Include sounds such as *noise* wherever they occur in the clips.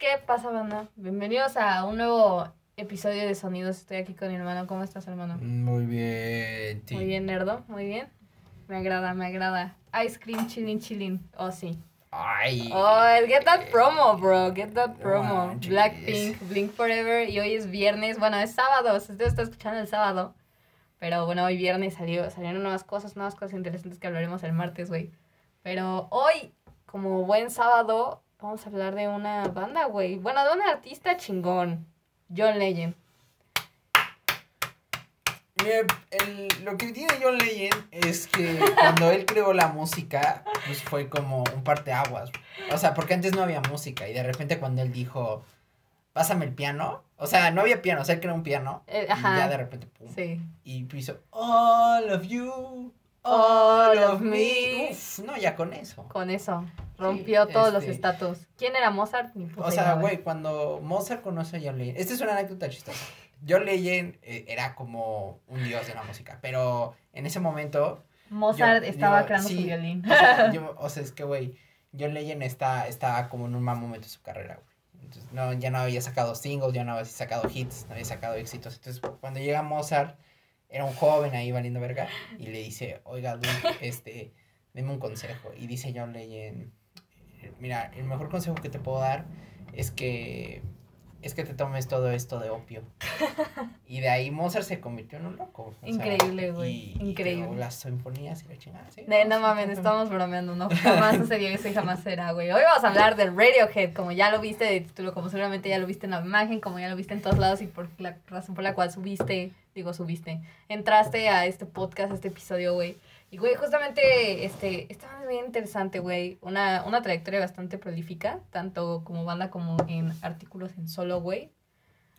¿Qué pasa, banda? Bienvenidos a un nuevo episodio de Sonidos. Estoy aquí con mi hermano. ¿Cómo estás, hermano? Muy bien. Muy bien, nerdo. Muy bien. Me agrada, me agrada. Ice cream, chilling, chilling. Oh, sí. Ay. Oh, get that promo, bro. Get that promo. Blackpink, Blink Forever. Y hoy es viernes. Bueno, es sábado. Usted está escuchando el sábado. Pero bueno, hoy viernes salió, salieron nuevas cosas, nuevas cosas interesantes que hablaremos el martes, güey. Pero hoy, como buen sábado, vamos a hablar de una banda, güey. Bueno, de un artista chingón. John Legend. Mira, el- lo que tiene John Legend es que cuando él creó la música, pues fue como un parteaguas. O sea, porque antes no había música y de repente cuando él dijo, pásame el piano, o sea, no había piano, o sea, él creó un piano Eh, y ajá. ya de repente, pum, Sí. y hizo, all of you, All of me. Uf, no, ya con eso. Con eso. Rompió todos los este- estatus. ¿Quién era Mozart? Ni puta O sea, güey, cuando Mozart conoce a John Legend, esta es una anécdota chistosa. John Legend eh, era como un dios de la música, pero en ese momento, Mozart yo- estaba creando sí, su violín. o sea, *laughs* yo- o sea, es que, güey, John Legend está, está como en un mal momento de su carrera, güey. Entonces, no, ya no había sacado singles, ya no había sacado hits, no había sacado éxitos. Entonces, cuando llega Mozart, era un joven ahí valiendo verga, y le dice, oiga, Luke, este, deme un consejo. Y dice John Legend, mira, el mejor consejo que te puedo dar es que es que te tomes todo esto de opio. Y de ahí Mozart se convirtió en un loco. o Increíble, güey, y increíble. las sinfonías y la chingada. sí, no sí, mames, estamos bromeando, no, jamás sucedió eso y jamás será, güey. Hoy vamos a hablar del Radiohead, como ya lo viste de título, como seguramente ya lo viste en la imagen, como ya lo viste en todos lados y por la razón por la cual subiste, digo subiste, entraste a este podcast, a este episodio, güey. Y, güey, justamente, este, está bien interesante, güey. Una, una trayectoria bastante prolífica, tanto como banda como en artículos en solo, güey.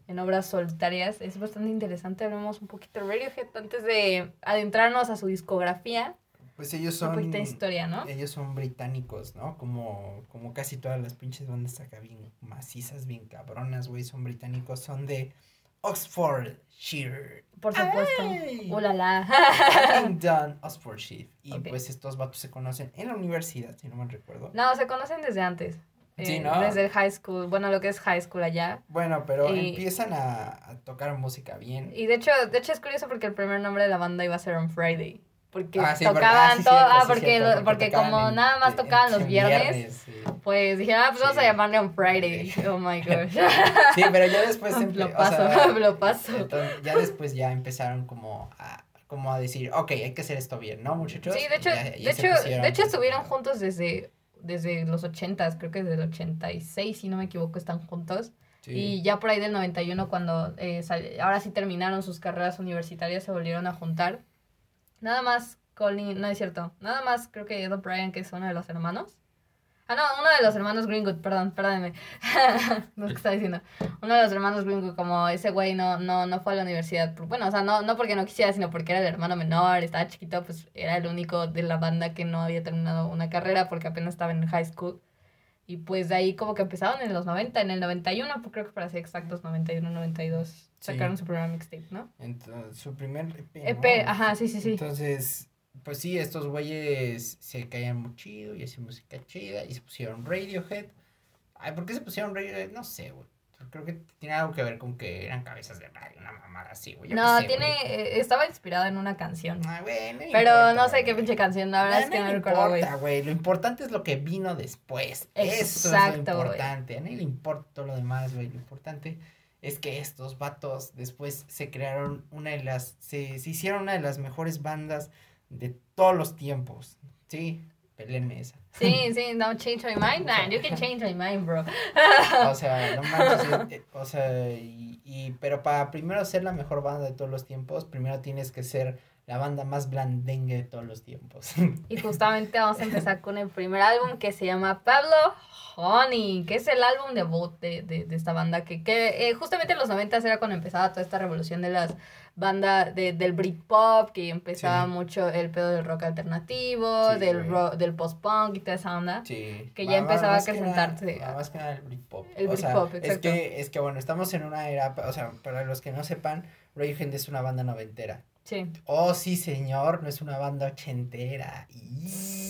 En obras solitarias. Es bastante interesante. Hablemos un poquito de Radiohead antes de adentrarnos a su discografía. Pues ellos Un son. poquito de historia, ¿no? Ellos son británicos, ¿no? Como, como casi todas las pinches bandas acá bien macizas, bien cabronas, güey. Son británicos, son de Oxfordshire. Por supuesto. ¡Ay! ¡Hola la! Abingdon, Oxfordshire. Y pues estos vatos se conocen en la universidad, si no me recuerdo. No, se conocen desde antes. Sí, Eh, ¿no? Desde el high school. Bueno, lo que es high school allá. Bueno, pero Y- empiezan a, a tocar música bien. Y de hecho, de hecho es curioso porque el primer nombre de la banda iba a ser On Friday. Porque Ah, sí, porque- tocaban ah, todo. ah, sí, porque, cierto, porque como en- nada más tocaban los viernes, sí. pues dijeron, ah, pues vamos a llamarle On Friday. *laughs* Oh my *laughs* gosh. Sí, pero ya después empe- lo o paso, sea, *laughs* lo paso. entonces, ya después ya empezaron como a, como a decir, ok, hay que hacer esto bien, ¿no, muchachos? Sí, de hecho, Ya- ya de hecho, pusieron- de hecho estuvieron juntos desde, desde los 80 creo que desde el 86, si no me equivoco, están juntos. Sí. Y ya por ahí del 91, cuando eh, sal- ahora sí terminaron sus carreras universitarias, se volvieron a juntar. Nada más Colin, no es cierto, nada más creo que Ed O'Brien, que es uno de los hermanos. Ah, no, uno de los hermanos Greenwood, perdón, perdónenme. *laughs* no qué estaba diciendo. Uno de los hermanos Greenwood, como ese güey no, no, no fue a la universidad. Bueno, o sea, no, no porque no quisiera, sino porque era el hermano menor, estaba chiquito, pues era el único de la banda que no había terminado una carrera porque apenas estaba en high school. Y pues de ahí como que empezaron en los 90, en el 91, pues creo que para ser exactos, 91, 92, sacaron su primer mixtape, ¿no? Entonces, su primer EP. EP, ¿no? ajá, sí, sí, sí. Entonces, pues sí, estos güeyes se caían muy chido y hacían música chida y se pusieron Radiohead. Ay, ¿por qué se pusieron Radiohead? No sé, güey. Creo que tiene algo que ver con que eran cabezas de radio, una mamada así, güey. No, sé, tiene, güey. eh, estaba inspirada en una canción. Ah, güey, no Pero importa, no sé qué pinche canción, la verdad es que no me recuerdo, importa, güey. Lo importante es lo que vino después. Eso Exacto, es lo importante. A nadie le importa todo lo demás, güey. Lo importante es que estos vatos después se crearon una de las. Se, se hicieron una de las mejores bandas de todos los tiempos. Sí, pelenme esa. Sí, sí, no change my mind. Nah, you can change my mind, bro. *laughs* O sea, no manches. eh, o sea, y, y- pero para primero ser la mejor banda de todos los tiempos, primero tienes que ser la banda más blandengue de todos los tiempos. *laughs* Y justamente vamos a empezar con el primer álbum que se llama Pablo Honey, que es el álbum debut de, de, de esta banda, que, que eh, justamente en los 90 era cuando empezaba toda esta revolución de las bandas de, del Britpop, que empezaba Sí. mucho el pedo del rock alternativo, Sí, del, güey. ro- del post-punk y toda esa onda. Sí. Que ya empezaba más a acrecentarse. ma- Más que nada el Britpop. El o sea, Britpop, Es exacto. que, es que bueno, estamos en una era, o sea, para los que no sepan, Radiohead es una banda noventera. Sí. Oh, sí, señor, no es una banda ochentera. Y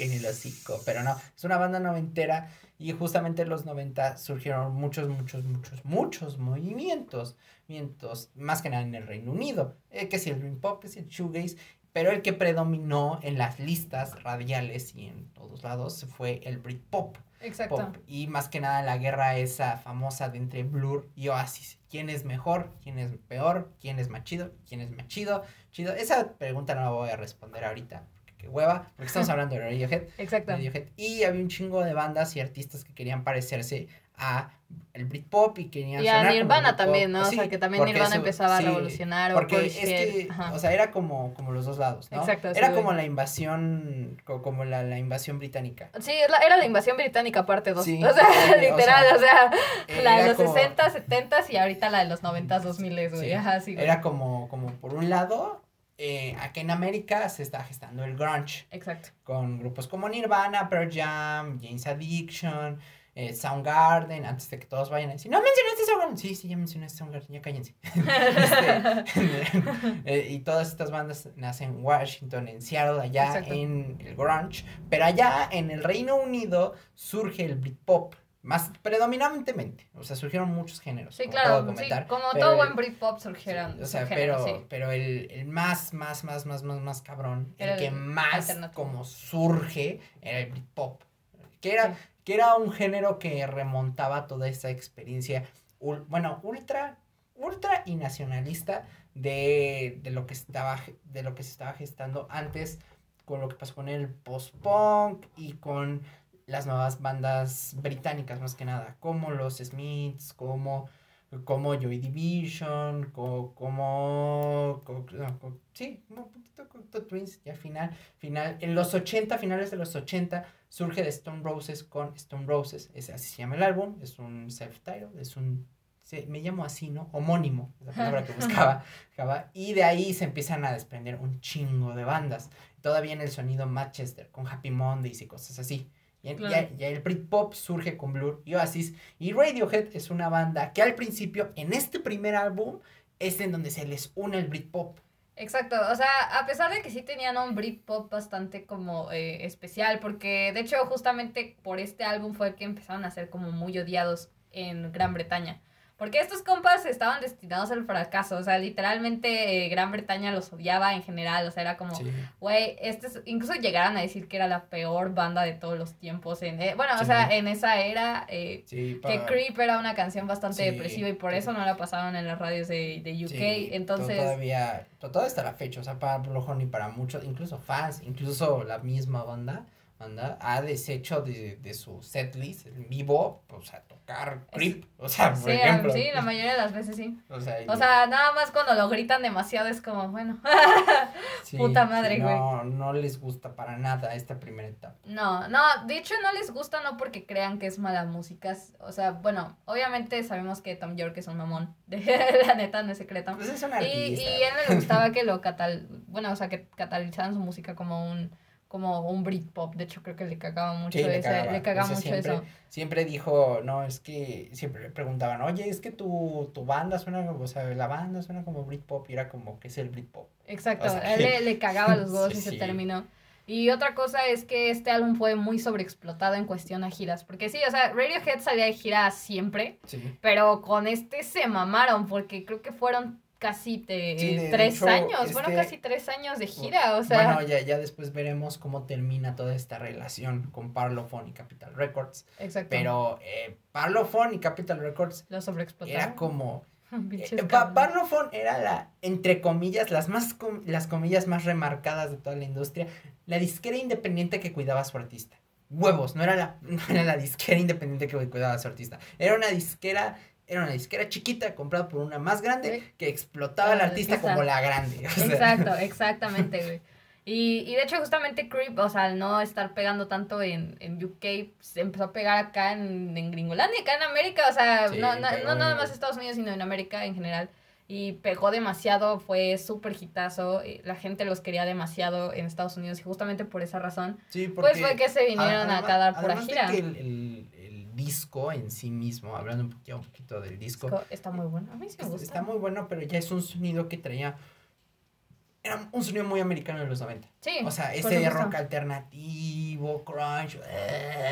en el hocico. Pero no, es una banda noventera y justamente en los 90 surgieron muchos, muchos, muchos, muchos movimientos. movimientos más que nada en el Reino Unido. Eh, que si el Dream Pop, que si el Shoegaze. Pero el que predominó en las listas radiales y en todos lados fue el Britpop. Exacto. Pop. Y más que nada la guerra esa famosa de entre Blur y Oasis. ¿Quién es mejor? ¿Quién es peor? ¿Quién es más chido? ¿Quién es más chido? Chido. Esa pregunta no la voy a responder ahorita. Qué hueva. Porque estamos *laughs* hablando de Radiohead. Exacto. Radiohead. Y había un chingo de bandas y artistas que querían parecerse a el Britpop y querían Y a sonar Nirvana también, ¿no? Sí, o sea, que también Nirvana eso- empezaba sí, a revolucionar. o Porque es que, ajá. o sea, era como, como los dos lados, ¿no? Exacto, Era sí, como la invasión, co- como la, la invasión británica. Sí, la- era la invasión británica parte 2. *laughs* Sí, o sea, literal, o sea, Eh, la de los como- 60, 70 y ahorita la de los 90, 2000, güey. Ajá, sí, güey. Era como, como por un lado, eh, aquí en América se está gestando el grunge, Exacto. con grupos como Nirvana, Pearl Jam, James Addiction, eh, Soundgarden, antes de que todos vayan a decir, no mencionaste Soundgarden, sí, sí, ya mencionaste Soundgarden, ya cállense. *laughs* Este, *laughs* eh, y todas estas bandas nacen en Washington, en Seattle, allá Exacto. en el grunge, pero allá en el Reino Unido surge el Britpop, más predominantemente, o sea, surgieron muchos géneros. Sí, como claro, sí, comentar, como pero todo buen Britpop surgieron. o sea, surgieron, pero, sí. pero el, el más, más, más, más, más, más cabrón, el que más como surge, era el Britpop. Que era, Sí. que era un género que remontaba toda esa experiencia, ul- bueno, ultra, ultra y nacionalista de, de lo que estaba, de lo que se estaba gestando antes con lo que pasó con el post-punk y con las nuevas bandas británicas más que nada, como los Smiths, como como Joy Division, co- como, co- no, co- sí, como un poquito Cocteau Twins, y al final, final, en los 80, finales de los 80, surge de Stone Roses con Stone Roses, es, así se llama el álbum, es un self-titled, es un, se- me llamo así, ¿no? Homónimo, es la palabra que buscaba, buscaba, y de ahí se empiezan a desprender un chingo de bandas, todavía en el sonido Manchester, con Happy Mondays y cosas así. Y, en- Claro. ya, ya el Britpop surge con Blur y Oasis. Y Radiohead es una banda que al principio, en este primer álbum, es en donde se les une el Britpop. Exacto, o sea, a pesar de que sí tenían un Britpop bastante como eh, especial, porque de hecho justamente por este álbum fue que empezaron a ser como muy odiados en Gran Bretaña. Porque estos compas estaban destinados al fracaso, o sea, literalmente eh, Gran Bretaña los odiaba en general, o sea, era como, güey, este es- incluso llegaron a decir que era la peor banda de todos los tiempos, en, eh, bueno, o Sí. sea, en esa era, eh, Sí, que Creep era una canción bastante Sí, depresiva y por sí. eso no la pasaban en las radios de, de UK, sí, to- entonces... Todavía, to- todavía hasta la fecha, o sea, para Blue ni para muchos, incluso fans, incluso la misma banda, banda ha deshecho de, de su setlist en vivo, o sea, tocar Creep, o sea, por Sí, ejemplo. sí, la mayoría de las veces sí. O sea, y- O sea, nada más cuando lo gritan demasiado es como, bueno. *laughs* sí, puta sí, madre, no, no les gusta para nada esta primera etapa. No, no, de hecho no les gusta no porque crean que es mala música. O sea, bueno, obviamente sabemos que Tom York es un mamón. *laughs* De, la neta, no es secreto. Pues es un Y, artista. y a él le gustaba que lo catal... Bueno, o sea, que catalizaran su música como un como un Britpop. De hecho, creo que le cagaba mucho Sí, le ese- cagaba. le cagaba O sea, mucho siempre, eso. Siempre dijo, no, es que siempre le preguntaban, oye, es que tu, tu banda suena como, o sea, la banda suena como Britpop y era como, ¿qué es el Britpop? Exacto, O sea, a él le, *laughs* le cagaba los huevos Sí, ese sí. término. Y otra cosa es que este álbum fue muy sobreexplotado en cuestión a giras. Porque sí, o sea, Radiohead salía de gira siempre, Sí. pero con este se mamaron porque creo que fueron casi de, Sí, de- de tres hecho, años, este- casi tres años de gira, o sea, Bueno, ya, ya después veremos cómo termina toda esta relación con Parlophone y Capital Records. exacto. Pero eh, Parlophone y Capital Records sobreexplotaron. era como... *laughs* Eh, Pa- cabrones. Parlophone era la, entre comillas, las más com- las comillas más remarcadas de toda la industria, la disquera independiente que cuidaba a su artista. Huevos, no era la, *laughs* no era la disquera independiente que cuidaba a su artista. Era una disquera, era una disquera chiquita comprada por una más grande que explotaba al Al artista como la grande. o sea. Exacto, *laughs* exactamente, güey. Y, y de hecho, justamente Creep, o sea, al no estar pegando tanto en, en UK, se empezó a pegar acá en, en Gringolandia, acá en América, o sea, Sí, no, no, no nada en- más Estados Unidos, sino en América en general. Y pegó demasiado, fue súper hitazo, y la gente los quería demasiado en Estados Unidos y justamente por esa razón, Sí, pues fue que se vinieron además- a dar pura gira. que el- el disco en sí mismo, hablando un poquito, un poquito del disco, Está muy bueno, a mí sí me gusta. Está muy bueno, pero ya es un sonido que traía. Era un sonido muy americano de los 90. Sí, O sea, ese rock alternativo, crunch.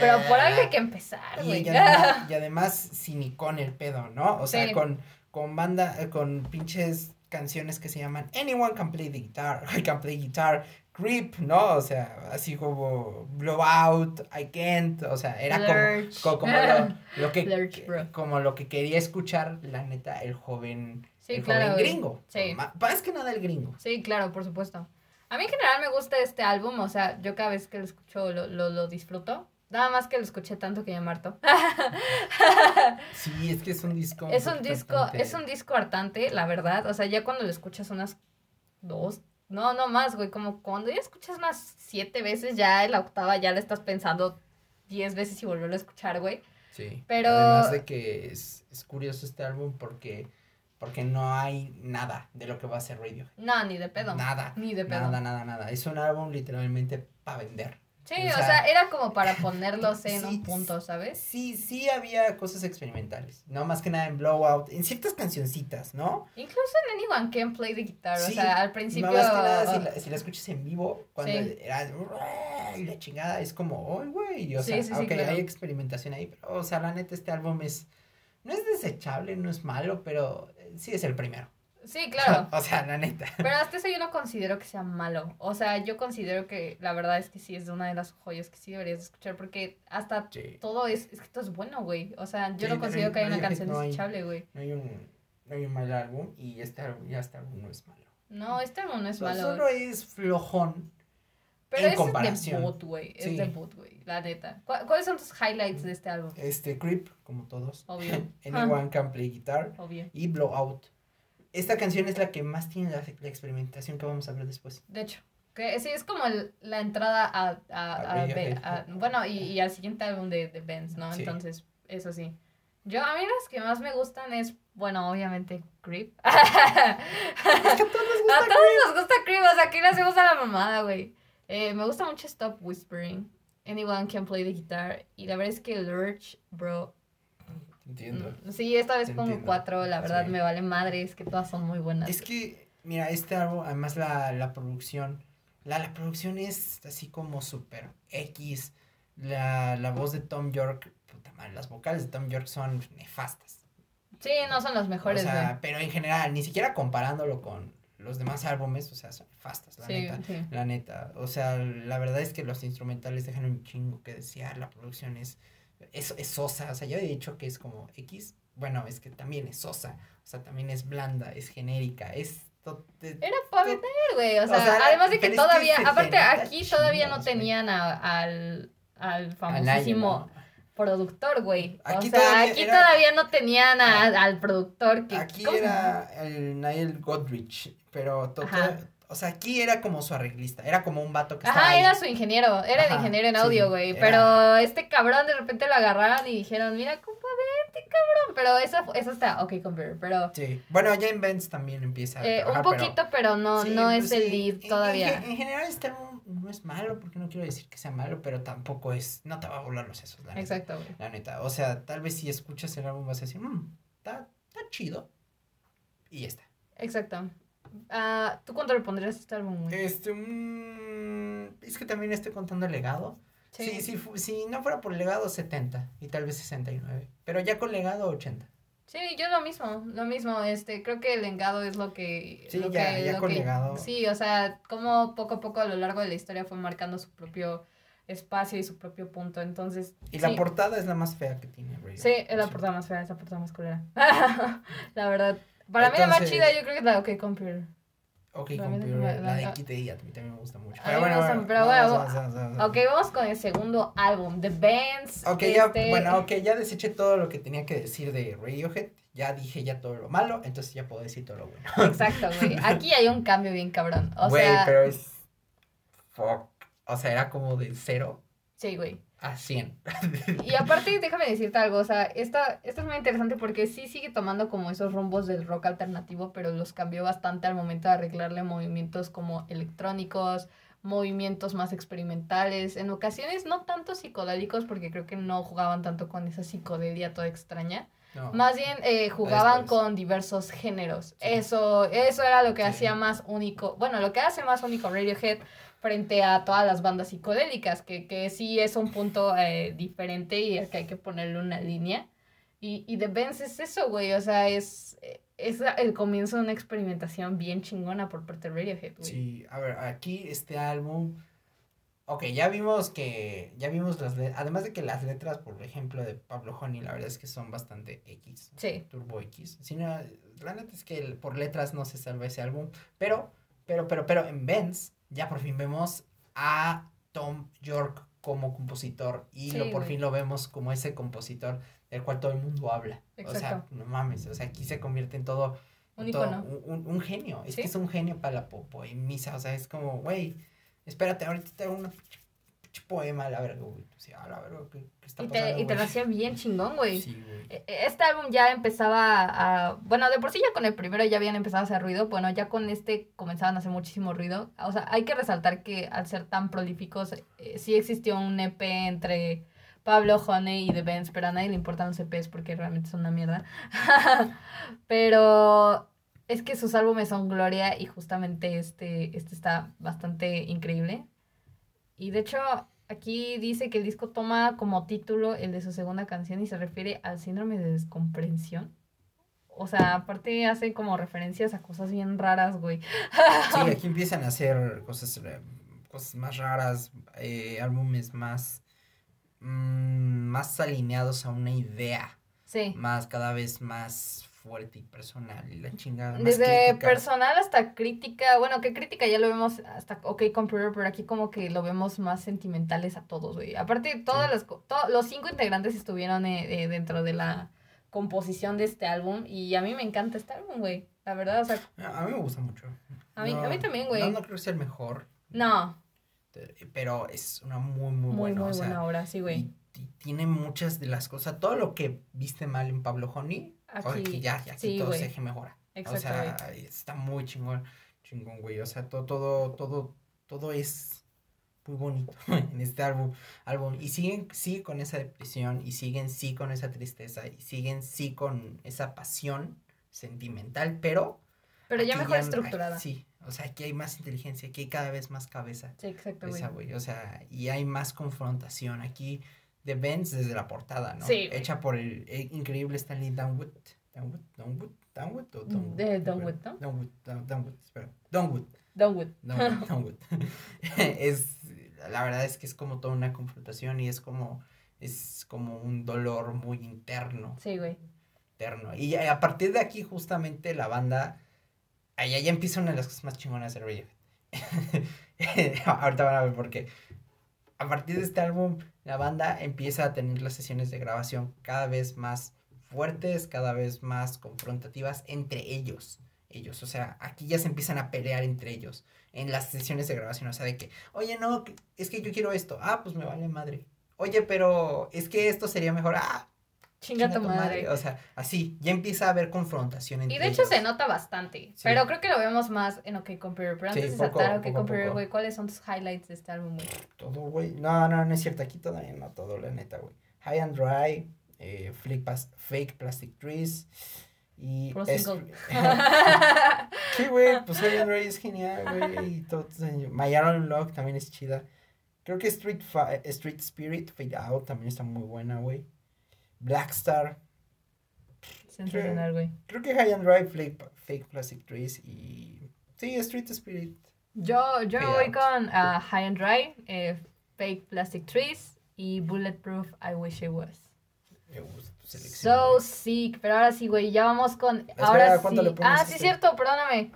Pero por algo hay que empezar, y, güey. *laughs* y además, y además cinicón el pedo, ¿no? O sea, Sí. con, con banda, eh, con pinches canciones que se llaman Anyone Can Play the Guitar, *laughs* I Can Play Guitar, Creep, ¿no? O sea, así como Blowout, I Can't, o sea, era como, Lurch. como, lo, lo que, Lurch, como lo que quería escuchar, la neta, el joven, Sí, el claro, joven gringo. Sí. Más que nada el gringo. Sí, claro, por supuesto. A mí en general me gusta este álbum, o sea, yo cada vez que lo escucho lo, lo, lo disfruto. Nada más que lo escuché tanto que ya me harto. *laughs* Sí, es que es un disco. es un disco, bastante- es un disco hartante, la verdad. O sea, ya cuando lo escuchas unas dos, no, no más, güey. Como cuando ya escuchas unas siete veces, ya en la octava ya le estas pensando diez veces y volverlo a escuchar, güey. Sí. Pero- Además de que es, es curioso este álbum porque, porque no hay nada de lo que va a ser Radio. No, ni de pedo. Nada. Ni de pedo. Nada, nada, nada. Es un álbum literalmente para vender. Sí, O o sea, era como para ponerlos en sí, un punto, ¿sabes? Sí, sí había cosas experimentales. No más que nada en Blowout. En ciertas cancioncitas, ¿no? Incluso en Anyone Can Play the Guitar, o sea, al principio... Más que nada, si ah, la, si la escuchas en vivo, cuando Sí. era y la chingada, es como, ¡ay, güey! O sea, ok, claro. hay experimentación ahí, pero, o sea, la neta, este álbum es. No es desechable, no es malo, pero eh, sí es el primero. Sí, *laughs* claro. o sea, la neta. *laughs* Pero hasta eso yo no considero que sea malo. O sea, yo considero que la verdad es que sí es una de las joyas que sí deberías escuchar porque hasta Sí. todo es, es que todo es bueno, güey. O sea, yo Sí, no considero que haya no una canción desechable, güey. No hay un, no hay un mal álbum y este álbum, ya este álbum no es malo. No, este álbum no es malo. Solo es flojón. Pero en es comparación. debut, güey. Es Sí. debut, güey. La neta. ¿Cu- ¿Cuáles son tus highlights de este álbum? Este, Creep, como todos. Obvio. *laughs* Anyone Can Play Guitar. Obvio. Y Blowout. Esta canción es la que más tiene la, la experimentación que vamos a ver después. De hecho. Que sí, es como el- la entrada a, a, A a- a- bueno, y, y al siguiente álbum de, de Benz, ¿no? Sí. Entonces, eso sí. Yo, a mí las que más me gustan es, bueno, obviamente, Creep. *laughs* Es que a todos A gusta todos nos gusta Creep, o sea, aquí le hacemos a la mamada, güey. Eh, me gusta mucho Stop Whispering. Anyone can play the guitar. Y la verdad es que Lurch, bro. Entiendo. mm, Sí, esta vez pongo cuatro, la verdad Sí. me vale madre, es que todas son muy buenas. Es que, mira, este álbum, además la, la producción, la, la producción es así como súper X. La, la voz de Tom York, puta madre, las vocales de Tom York son nefastas. Sí, no son las mejores, o güey. sea, pero en general, ni siquiera comparándolo con los demás álbumes, o sea, son nefastas, la Sí, neta. sí. La neta, o sea, la verdad es que los instrumentales dejan un chingo que desear, la producción es, es, es sosa, o sea, yo he dicho que es como X, bueno, es que también es sosa, o sea, también es blanda, es genérica, es... Era para vender, güey. O O sea, además de que pero es que todavía, aparte aquí todavía no tenían a- al, al famosísimo productor, güey. O Aquí sea, todavía aquí era- todavía no tenían a- al productor que... Aquí ¿cómo era el Niall Godrich, pero to- to- o sea, aquí era como su arreglista, era como un vato que estaba Ajá, ahí. era su ingeniero, era el ingeniero en audio, güey. Pero este cabrón de repente lo agarraron y dijeron, mira, compa, vete, cabrón. Pero eso, eso está, ok, computer, pero... Sí, bueno, ya en Benz también empieza a eh, un trabajar, poquito, pero no, Sí, no pues es el lead en- en todavía. En, general este no es malo, porque no quiero decir que sea malo, pero tampoco es, no te va a volar los sesos, la neta. Exacto, güey. La neta, o sea, tal vez si escuchas el álbum vas a decir, mmm, está, está chido. Y ya está. Exacto. Ah, ¿Tú cuánto le pondrías a este álbum, güey? Este, mm, es que también estoy contando el legado. Sí, sí, fu- si no fuera por legado, 70 y tal vez 69. Pero ya con legado, 80. Sí, yo lo mismo, lo mismo, este, creo que el legado es lo que... Sí, lo ya- que- ya lo con que- legado. Sí, o sea, como poco a poco a lo largo de la historia fue marcando su propio espacio y su propio punto, entonces... Y la sí, portada es la más fea que tiene. Radiohead. Sí, es la portada más fea, es la portada más culera. *laughs* la verdad. Para mí la más chida yo creo que es la OK Computer. Ok, Computer, la- la de la- KTI a mí también me gusta mucho. Pero bueno, gusta, bueno, pero bueno, vamos, vamos. Ok, vamos con el segundo álbum, The Bands. Ok, ya, este- bueno, ok, ya deseché todo lo que tenía que decir de Radiohead. Ya dije ya todo lo malo, entonces ya puedo decir todo lo bueno. *laughs* Exacto, güey. Aquí hay un cambio bien cabrón. O Güey, sea, pero es. Fuck. O sea, era como de 0 sí, güey. A 100. *laughs* Y aparte, déjame decirte algo, o sea, esta, esta es muy interesante porque sí sigue tomando como esos rumbos del rock alternativo, pero los cambió bastante al momento de arreglarle movimientos como electrónicos, movimientos más experimentales, en ocasiones no tanto psicodélicos porque creo que no jugaban tanto con esa psicodelia toda extraña, No. más bien eh, jugaban Después. con diversos géneros. Sí. Eso, eso era lo que Sí. hacía más único, bueno, lo que hace más único Radiohead, frente a todas las bandas psicodélicas, que, que sí es un punto eh, diferente y al que hay que ponerle una línea. Y, y The Benz es eso, güey, o sea, es, es el comienzo de una experimentación bien chingona por parte de Radiohead, güey. Sí, a ver, aquí este álbum... Ok, ya vimos que, ya vimos las letras, además de que las letras, por ejemplo, de Pablo Honey, la verdad es que son bastante X. Sí. Turbo X. Si no, la neta es que el- por letras no se salva ese álbum, pero, pero, pero, pero en Benz ya por fin vemos a Tom York como compositor y Sí, lo por güey. fin lo vemos como ese compositor del cual todo el mundo habla. O sea, no mames, o sea, aquí se convierte en todo Un en todo- icono. un, un- un genio, es Sí. que es un genio para la popo y misa, o sea, es como, güey, espérate, ahorita te hago una poema a la verga, güey. O sea, a la verga, ¿qué, qué está Y pasando, te, y te lo hacía bien chingón, güey. Sí, güey. E- Este álbum ya empezaba a... Bueno, de por sí ya con el primero ya habían empezado a hacer ruido. Bueno, ya con este comenzaban a hacer muchísimo ruido. O sea, hay que resaltar que al ser tan prolíficos, eh, sí existió un EP entre Pablo Honey y The Benz, pero a nadie le importan los EPs porque realmente son una mierda. *laughs* pero es que sus álbumes son gloria y justamente este, este está bastante increíble. Y de hecho, aquí dice que el disco toma como título el de su segunda canción y se refiere al síndrome de descomprensión. O sea, aparte hace como referencias a cosas bien raras, güey. Sí, *laughs* aquí empiezan a hacer cosas, eh, cosas más raras, eh, álbumes más, mm, más alineados a una idea, Sí. más cada vez más fuerte y personal y la chingada. más Desde crítica. personal hasta crítica, bueno, que crítica ya lo vemos hasta OK Computer, pero aquí como que lo vemos más sentimentales a todos, güey. Aparte, todas Sí. las, to- los cinco integrantes estuvieron eh, eh, dentro de la composición de este álbum y a mí me encanta este álbum, güey. La verdad, o sea, A mí me gusta mucho. A mí- a mí también, güey. No, no creo que sea el mejor, no, pero es una muy, muy, muy, buena. muy o sea, buena obra, sí, güey. y- y tiene muchas de las cosas, todo lo que viste mal en Pablo Honey, Aquí, aquí, ya, ya aquí sí, todo se eje mejora. O sea, está muy chingón, chingón, güey. O sea, todo, todo, todo, todo es muy bonito *laughs* en este álbum, álbum. Y siguen, sí, con esa depresión, y siguen, sí, con esa tristeza, y siguen, sí, con esa pasión sentimental, pero... Pero ya mejor hay- estructurada. sí, o sea, aquí hay más inteligencia, aquí hay cada vez más cabeza. Sí, güey. Esa, güey, o sea, y hay más confrontación. Aquí, The Benz desde la portada, ¿no? Sí. Hecha por el, eh, increíble Stanley Downwood. Downwood, Downwood, Downwood o Downwood. De Donwood, ¿no? Downwood, espera. Downwood, Donwood. *laughs* Downwood, Downwood. *laughs* es, la verdad es que es como toda una confrontación y es como, es como un dolor muy interno, Sí, güey. interno. Y a a partir de aquí, justamente, la banda, allá ya empieza una de las cosas más chingonas de Radiohead. *laughs* Ahorita van a ver por qué. A partir de este álbum, la banda empieza a tener las sesiones de grabación cada vez más fuertes, cada vez más confrontativas entre ellos. Ellos, o sea, aquí ya se empiezan a pelear entre ellos en las sesiones de grabación, o sea, de que, oye, no, es que yo quiero esto, ah, pues me vale madre. Oye, pero es que esto sería mejor, ah, Chinga tu madre. O sea, así, ya empieza a haber confrontación entre Y de hecho se nota bastante. Sí. Pero creo que lo vemos más en OK Computer. Pero Sí, antes de poco- saltar OK Computer, güey, ¿cuáles son tus highlights de este álbum, güey? Todo, güey. No, no, no es cierto. Aquí todavía no todo, la neta, güey. High and Dry, eh, Fake, Plastic Trees y... Pro es- *laughs* *laughs* sí, güey, pues High and Dry es genial, güey. y todo, My Iron Lock también es chida. Creo que Street, Fi- Street Spirit, Fade Out también está muy buena, güey. Black Star. Sensacional, güey. Creo que High and Dry, Fake, Fake Plastic Trees y... Sí, Street Spirit. Yo, yo voy Out. con ah, High and Dry, eh, Fake Plastic Trees y Bulletproof I Wish It Was. Me gusta tu selección. So güey. sick, pero ahora sí, güey, ya vamos con... Espera, ahora sí. ¿cuánto le pones Ah, sí, este? cierto, perdóname.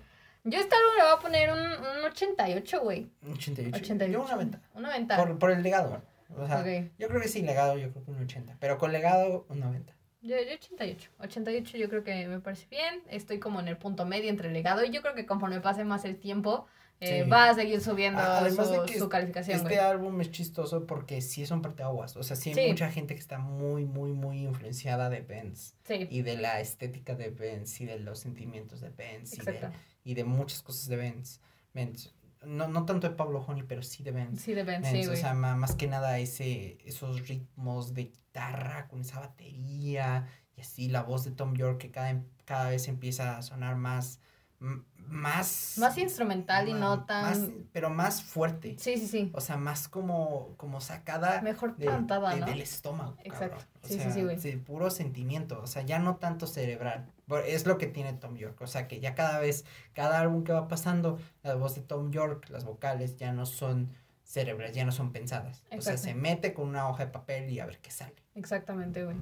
Yo a este álbum le voy a poner un, un 88, güey. 88. 88. Yo un 90. Un 90. Por, por el legado. O sea, Ok. yo creo que sin legado, yo creo que un 80. Pero con legado, un 90. Yo, yo 88. 88 yo creo que me parece bien. Estoy como en el punto medio entre legado y yo creo que conforme pase más el tiempo eh, Sí. va a seguir subiendo además de su, que su calificación, Este güey. álbum es chistoso porque sí es un parteaguas. O sea, sí hay Sí. mucha gente que está muy, muy, muy influenciada de Benz. Sí, Y de la estética de Benz y de los sentimientos de Benz. Y de, y de muchas cosas de Benz. Benz. No, no tanto de Pablo Honey, pero sí de Benz. Sí, de Ben, Benz, sí, o sea, más que nada ese, esos ritmos de guitarra con esa batería y así la voz de Tom York que cada, cada vez empieza a sonar más, más... Más instrumental y no tan... pero más fuerte. Sí, sí, sí. O sea, más como, como sacada... Mejor cantada, ¿no? Del estómago. Exacto. sí, sí, sí, güey. Sí, puro sentimiento, o sea, ya no tanto cerebral. Es lo que tiene Tom York, o sea, que ya cada vez, cada álbum que va pasando, la voz de Tom York, las vocales ya no son cerebrales, ya no son pensadas. O sea, se mete con una hoja de papel y a ver qué sale. Exactamente, güey.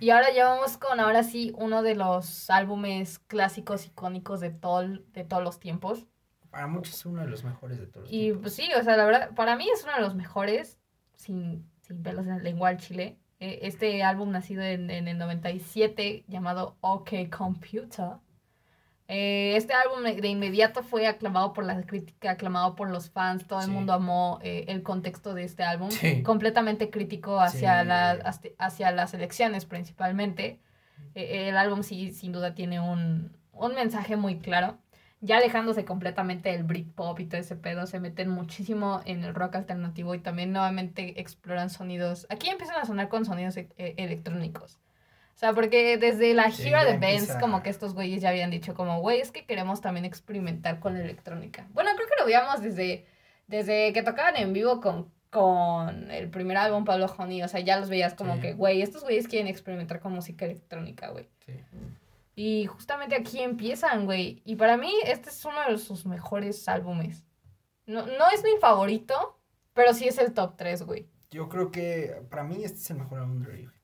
Y ahora ya vamos con, ahora sí, uno de los álbumes clásicos, icónicos de, todo, de todos los tiempos. Para muchos es uno de los mejores de todos los y, tiempos. Y pues sí, o sea, la verdad, para mí es uno de los mejores, sin, sin pelos en la lengua al chile. Eh, este álbum nacido en, en el 97, llamado OK Computer. Eh, este álbum de inmediato fue aclamado por la crítica, aclamado por los fans, todo el mundo amó eh, el contexto de este álbum, completamente crítico hacia, la, hacia las elecciones principalmente. Eh, el álbum sí, sin duda tiene un, un mensaje muy claro. Ya alejándose completamente del Britpop y todo ese pedo, se meten muchísimo en el rock alternativo y también nuevamente exploran sonidos. Aquí empiezan a sonar con sonidos electrónicos. O sea, porque desde la gira de Benz, como que estos güeyes ya habían dicho como, güey, es que queremos también experimentar con la electrónica. Bueno, creo que lo veíamos desde, desde que tocaban en vivo con, con el primer álbum Pablo Honey. O sea, ya los veías como que, güey, estos güeyes quieren experimentar con música electrónica, güey. Sí. Y justamente aquí empiezan, güey. Y para mí, este es uno de sus mejores álbumes. No, no es mi favorito, pero sí es el top 3, güey. Yo creo que para mí este es el mejor álbum de.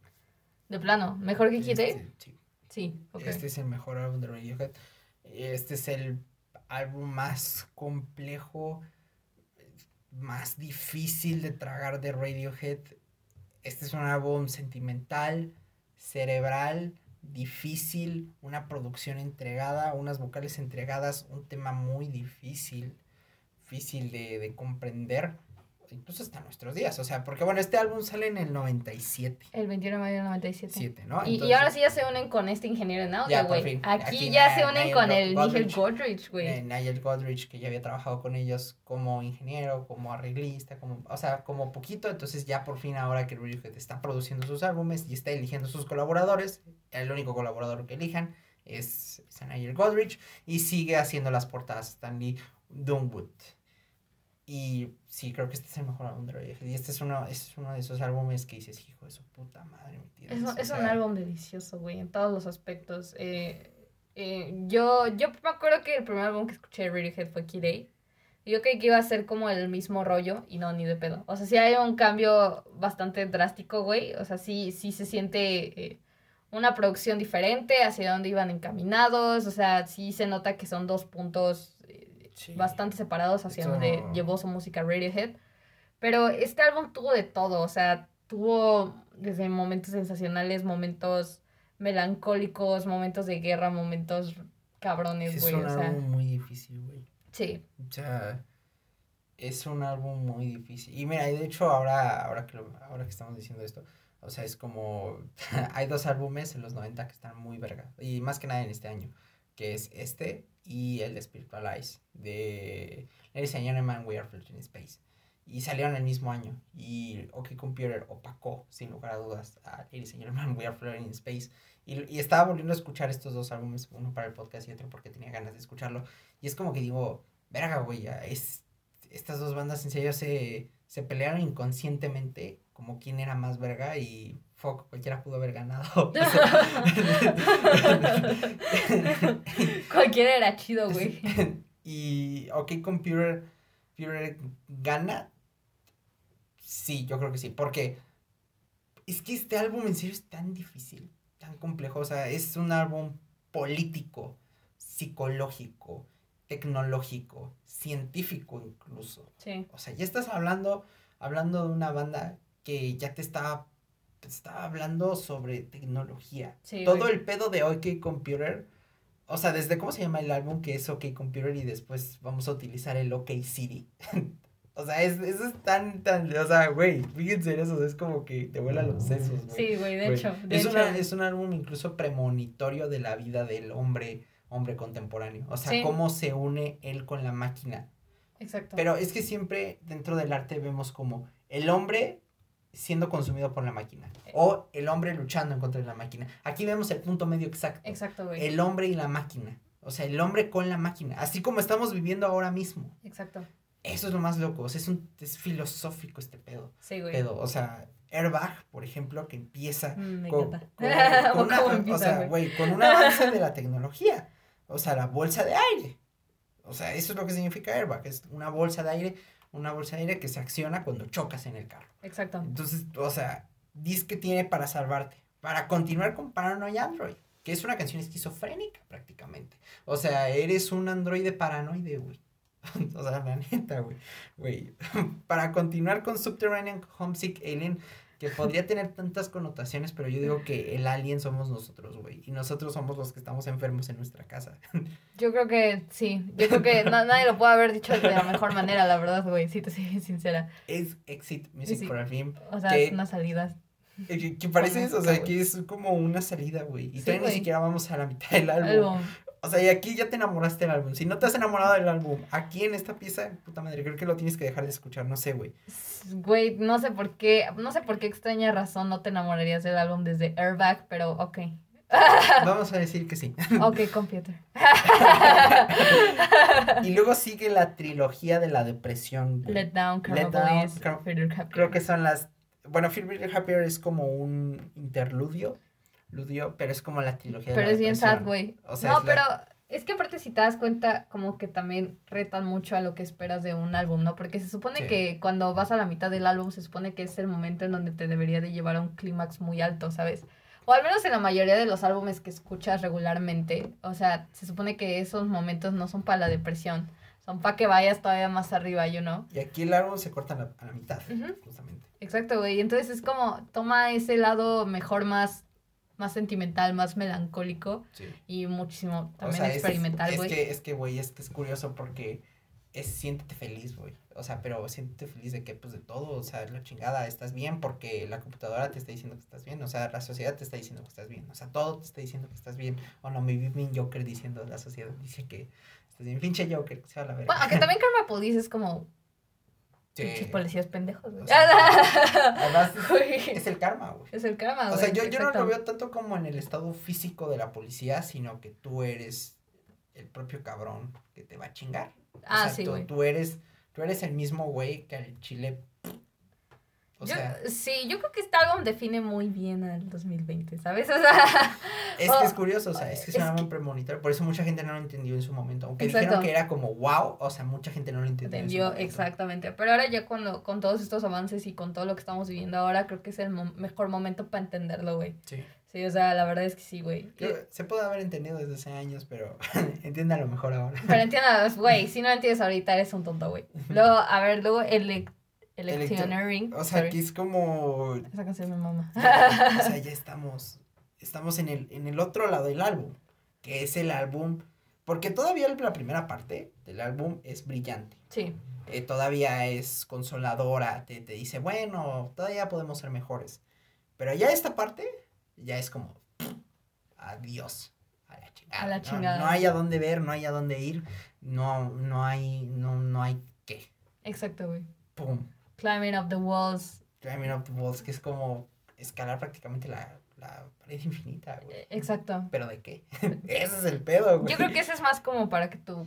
De plano, ¿mejor que Kid este, Sí. Sí, Este es el mejor álbum de Radiohead. Este es el álbum más complejo, más difícil de tragar de Radiohead. Este es un álbum sentimental, cerebral, difícil, una producción entregada, unas vocales entregadas, un tema muy difícil, difícil de, de comprender incluso hasta nuestros días, o sea, porque bueno, este álbum sale en el 97. El 21 de mayo del 97. 7, ¿no? y, ahora sí ya se unen con este ingeniero en audio, güey. Aquí, ya se unen con el Nigel Godrich, güey. Nigel Godrich, que ya había trabajado con ellos como ingeniero, como arreglista, como, o sea, como poquito, entonces ya por fin ahora que Radiohead está produciendo sus álbumes y está eligiendo sus colaboradores, el único colaborador que elijan es, es Nigel Godrich y sigue haciendo las portadas Stanley Dunwood. Y sí, creo que este es el mejor álbum de Radiohead. Y este es uno, es uno de esos álbumes que dices, hijo de su puta madre. Es, es un álbum delicioso, güey, en todos los aspectos. Eh, eh, yo, yo me acuerdo que el primer álbum que escuché de Radiohead fue Kid A. Yo creí que iba a ser como el mismo rollo y no, ni de pedo. O sea, sí hay un cambio bastante drástico, güey. O sea, sí, sí se siente eh, una producción diferente hacia dónde iban encaminados. O sea, sí se nota que son dos puntos bastante separados hacia donde llevó su música Radiohead. Pero este álbum tuvo de todo, o sea, tuvo desde momentos sensacionales, momentos melancólicos, momentos de guerra, momentos cabrones, güey. Es un álbum muy difícil, güey. Sí. O sea, es un álbum muy difícil. Y mira, de hecho ahora, ahora, que, ahora que estamos diciendo esto, o sea, es como, *laughs* hay dos álbumes en los 90 que están muy verga. Y más que nada en este año, que es este y el de Spiritualize de Ladies and Gentlemen, We Are Floating in Space. Y salieron el mismo año. Y OK Computer opacó, sin lugar a dudas, a Ladies and We Are Floating in Space. Y, y, estaba volviendo a escuchar estos dos álbumes, uno para el podcast y otro porque tenía ganas de escucharlo. Y es como que digo, verga, güey, es, estas dos bandas en serio se, se pelearon inconscientemente como quién era más verga y fuck, cualquiera pudo haber ganado. *laughs* *laughs* *laughs* cualquiera era chido, güey. y OK Computer, Computer gana. Sí, yo creo que sí, porque es que este álbum en serio es tan difícil, tan complejo, o sea, es un álbum político, psicológico, tecnológico, científico incluso. Sí. O sea, ya estás hablando hablando de una banda que ya te estaba, hablando sobre tecnología. Todo el pedo de OK Computer, o sea, desde cómo se llama el álbum que es OK Computer y después vamos a utilizar el OK City. *laughs* o sea, es, eso es tan, tan, o sea, güey, fíjense en eso, es como que te vuelan los sesos, güey. Sí, güey, de hecho. es, Una, es un álbum incluso premonitorio de la vida del hombre, hombre contemporáneo. O sea, cómo se une él con la máquina. Exacto. Pero es que siempre dentro del arte vemos como el hombre siendo consumido por la máquina o el hombre luchando en contra de la máquina. Aquí vemos el punto medio exacto. Exacto, güey. El hombre y la máquina. O sea, el hombre con la máquina, así como estamos viviendo ahora mismo. Exacto. Eso es lo más loco, o sea, es, un, es filosófico este pedo. Sí, güey. Pedo, o sea, Airbag, por ejemplo, que empieza Mm, me con, encanta. con- *laughs* con una, ¿Cómo o empieza, sea, güey, con un avance de la *laughs* tecnología. O sea, la bolsa de aire. O sea, eso es lo que significa airbag. Es una bolsa de aire, una bolsa de aire que se acciona cuando chocas en el carro. Exacto. Entonces, o sea, dis que tiene para salvarte. Para continuar con Paranoia Android. Que es una canción esquizofrénica prácticamente. O sea, eres un androide paranoide, güey. *laughs* o sea, la neta, güey. Güey. *laughs* para continuar con Subterranean Homesick Alien. Que podría tener tantas connotaciones, pero yo digo que el alien somos nosotros, güey. Y nosotros somos los que estamos enfermos en nuestra casa. *laughs* Yo creo que sí. Yo creo que na- nadie lo puede haber dicho de la mejor manera, la verdad, güey. Sí, te soy sincera. es Exit Music Sí. for a Film. O sea, ¿Qué? es una salida. eh, Que, que parece eso, o sea, que es como una salida, güey. Y Sí, todavía ni güey. siquiera vamos a la mitad del álbum. Algo. O sea, y aquí ya te enamoraste del álbum. Si no te has enamorado del álbum, aquí en esta pieza, puta madre, creo que lo tienes que dejar de escuchar, no sé, güey. Güey, no sé por qué, no sé por qué extraña razón no te enamorarías del álbum desde Airbag, pero ok. *laughs* Vamos a decir que sí. Ok, computer. Y luego sigue la trilogía de la depresión. güey. Let Down, Let Down, Happy. Creo que son las... Bueno, Feel Really Happier es como un interludio, pero es como la trilogía de Pero la es bien sad, güey. O sea, no, es la- pero es que aparte si te das cuenta, como que también retan mucho a lo que esperas de un álbum, ¿no? Porque se supone Sí. que cuando vas a la mitad del álbum, se supone que es el momento en donde te debería de llevar a un clímax muy alto, ¿sabes? O al menos en la mayoría de los álbumes que escuchas regularmente, o sea, se supone que esos momentos no son para la depresión, son para que vayas todavía más arriba, you know? Y aquí el álbum se corta a la, a la mitad, justamente. Exacto, güey. Entonces es como, toma ese lado mejor, más, más sentimental, más melancólico Sí. y muchísimo O también sea, es- experimental, es, güey. que, es que, güey, es que es curioso porque es siéntete feliz, güey. O sea, pero siéntete feliz de que, pues, de todo, o sea, la chingada, estás bien porque la computadora te está diciendo que estás bien, o sea, la sociedad te está diciendo que estás bien, o sea, todo te está diciendo que estás bien. O no, mi mi Joker diciendo, la sociedad dice que estás bien, pinche Joker, que se va a la verga. Bueno, aunque también *laughs* Karma Police es como Sí. policías pendejos, güey. O sea, *laughs* Además, es el karma, güey. Es el karma, O güey. sea, yo, yo no lo veo tanto como en el estado físico de la policía, sino que tú eres el propio cabrón que te va a chingar. O Ah, sea, sí, tú, tú eres, tú eres el mismo güey que al chile. O Yo- sea, sí, yo creo que este álbum define muy bien al 2020, ¿sabes? *laughs* O sea, es que es curioso, o sea, es que es un álbum premonitorio, por eso mucha gente no lo entendió en su momento. Aunque Exacto. dijeron que era como wow, o sea, mucha gente no lo entendió. en su entendió exactamente. Pero ahora ya cuando, con todos estos avances y con todo lo que estamos viviendo ahora, creo que es el mo- mejor momento para entenderlo, güey. Sí. Sí, o sea, la verdad es que sí, güey. Se puede haber entendido desde hace años, pero *laughs* entiéndalo mejor ahora. Pero entiendas, güey, si no lo entiendes ahorita, eres un tonto, güey. *laughs* Luego, a ver, luego ele Electioneering. O sea, sorry. que es como Esa canción me mama. Ya, o sea, *laughs* ya estamos, estamos en el, en el otro lado del álbum, que es el álbum, porque todavía la primera parte del álbum es brillante, Sí, eh, todavía es consoladora, te, te dice, bueno, todavía podemos ser mejores, pero ya esta parte, ya es como, adiós, a la chingada, A la ¿no? chingada. No, hay a dónde ver, no hay a dónde ir, no, no hay, no, no hay qué, exacto, güey. pum, Climbing up the walls. Climbing Up the Walls, que es como escalar prácticamente la, la pared infinita, güey. eh, Exacto. ¿Pero de qué? *laughs* *laughs* Ese es el pedo, güey. Yo creo que ese es más como para que tú.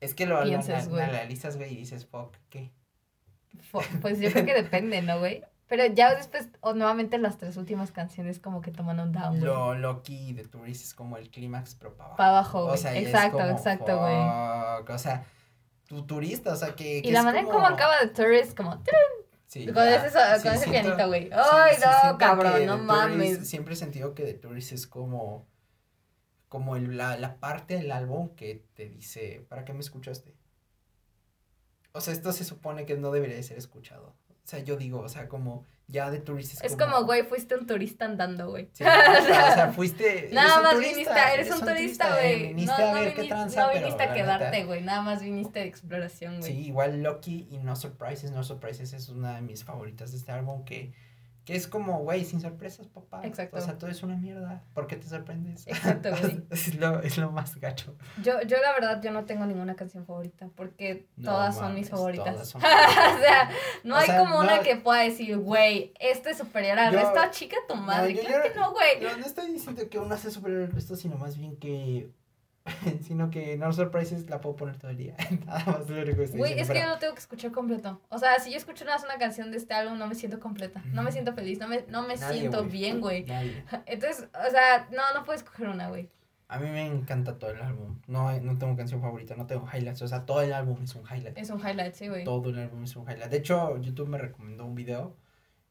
Es que lo pienses, güey. analizas, güey, y dices, fuck, ¿qué? Pues yo *laughs* creo que depende, ¿no, güey? Pero ya después, o nuevamente las tres últimas canciones como que toman un down. Lo Loki de Tourist es como el clímax, pero para abajo. Pa' abajo, güey. ya es Exacto, como, exacto, güey. O sea, tu turista, o sea, que. que Y la manera en como... cómo acaba de Tourist, como... Sí, con ya, ese, sí, con ese siento- pianito, güey. ¡Ay, sí, no, cabrón! No Tourist- mames. Siempre he sentido que The Tourist es como. Como el- la, la parte del álbum que te dice, ¿para qué me escuchaste? O sea, esto se supone que no debería de ser escuchado. O sea, yo digo, o sea, como ya The Tourist es, Es como, güey, fuiste un turista andando, güey. Sí, o sea, *laughs* fuiste. eres Nada más turista, viniste, eres un turista, eh, güey. Viniste No, a no ver qué viniste, tranza, no pero viniste a quedarte, güey. Nada más viniste de exploración, Sí, güey. igual Lucky y No Surprises. No Surprises es una de mis favoritas de este álbum que, que es como, güey, sin sorpresas, papá. Exacto. O sea, todo es una mierda. ¿Por qué te sorprendes? Exacto, *laughs* güey. es, lo, es lo más gacho. Yo, yo la verdad, yo no tengo ninguna canción favorita porque No todas son mis favoritas. todas son *laughs* o sea, no O hay sea, como una no- que pueda decir, güey, este es superior al Yo- resto, chica tu madre. yo- claro que no, güey. Yo no estoy diciendo que una sea superior al resto, sino más bien que *laughs* sino que No Surprises la puedo poner todo el día. *laughs* Nada más lo único que estoy Güey, es que yo lo tengo que escuchar completo. O sea, si yo escucho nada más una canción de este álbum, no me siento completa. No me siento feliz, no me, no me Nadie, siento güey. bien, güey. Nadie. *laughs* Entonces, o sea, no, no puedes escoger una, güey. A mí me encanta todo el álbum. No, no tengo canción favorita, no tengo highlights. O sea, todo el álbum es un highlight. Es un highlight, sí, güey. Todo el álbum es un highlight. De hecho, YouTube me recomendó un video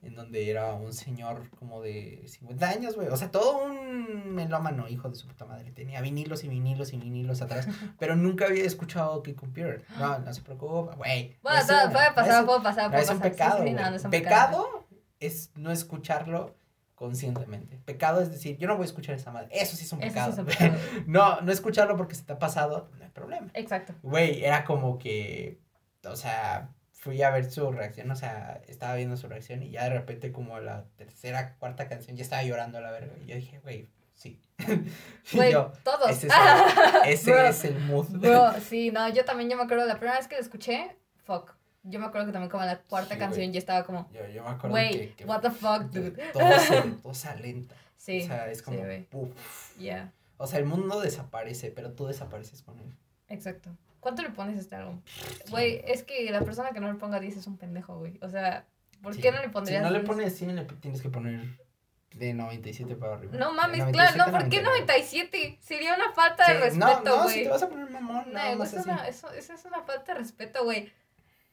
en donde era un señor como de 50 años, güey. O sea, todo un melómano, hijo de su puta madre. Tenía vinilos y vinilos y vinilos atrás. *laughs* pero nunca había escuchado que Computer. No, no se preocupa, güey. Bueno, todo- una- puede no pasar, puede pasar, no puede es un pasar. Sí, pecado. sí, güey. no, no es un pecado. pecado es no escucharlo conscientemente. Pecado es decir, yo no voy a escuchar esa madre. Eso sí es un Eso sí pecado. es un *laughs* pecado. no, no escucharlo porque se te ha pasado, no hay problema. Exacto. Güey, era como que, o sea, fui a ver su reacción, o sea, estaba viendo su reacción y ya de repente como la tercera, cuarta canción ya estaba llorando a la verga. Y yo dije, güey, sí. *laughs* Güey, todos. ese es el, *laughs* ese Bro. es el mood. Bro, *laughs* sí, no, yo también, yo me acuerdo, la primera vez que lo escuché, fuck. Yo me acuerdo que también como la cuarta Sí, canción ya estaba como, Yo, yo me acuerdo que, que what the fuck, dude. todo se, todo se alenta. Sí, o sea, es como, güey. puf. yeah, O sea, el mundo desaparece, pero tú desapareces con él. exacto. ¿Cuánto le pones a este álbum? Güey, es que la persona que no le ponga 10 es un pendejo, güey. O sea, ¿por Sí. qué no le pondrías Si no le 10? pones 100, le tienes que poner de 97 para arriba. No mames, 97 claro, no, ¿por qué 99? 97? Sería una falta de respeto, No, no, güey. si te vas a poner mamón, No, eso, es así. una, eso, eso es una falta de respeto, güey.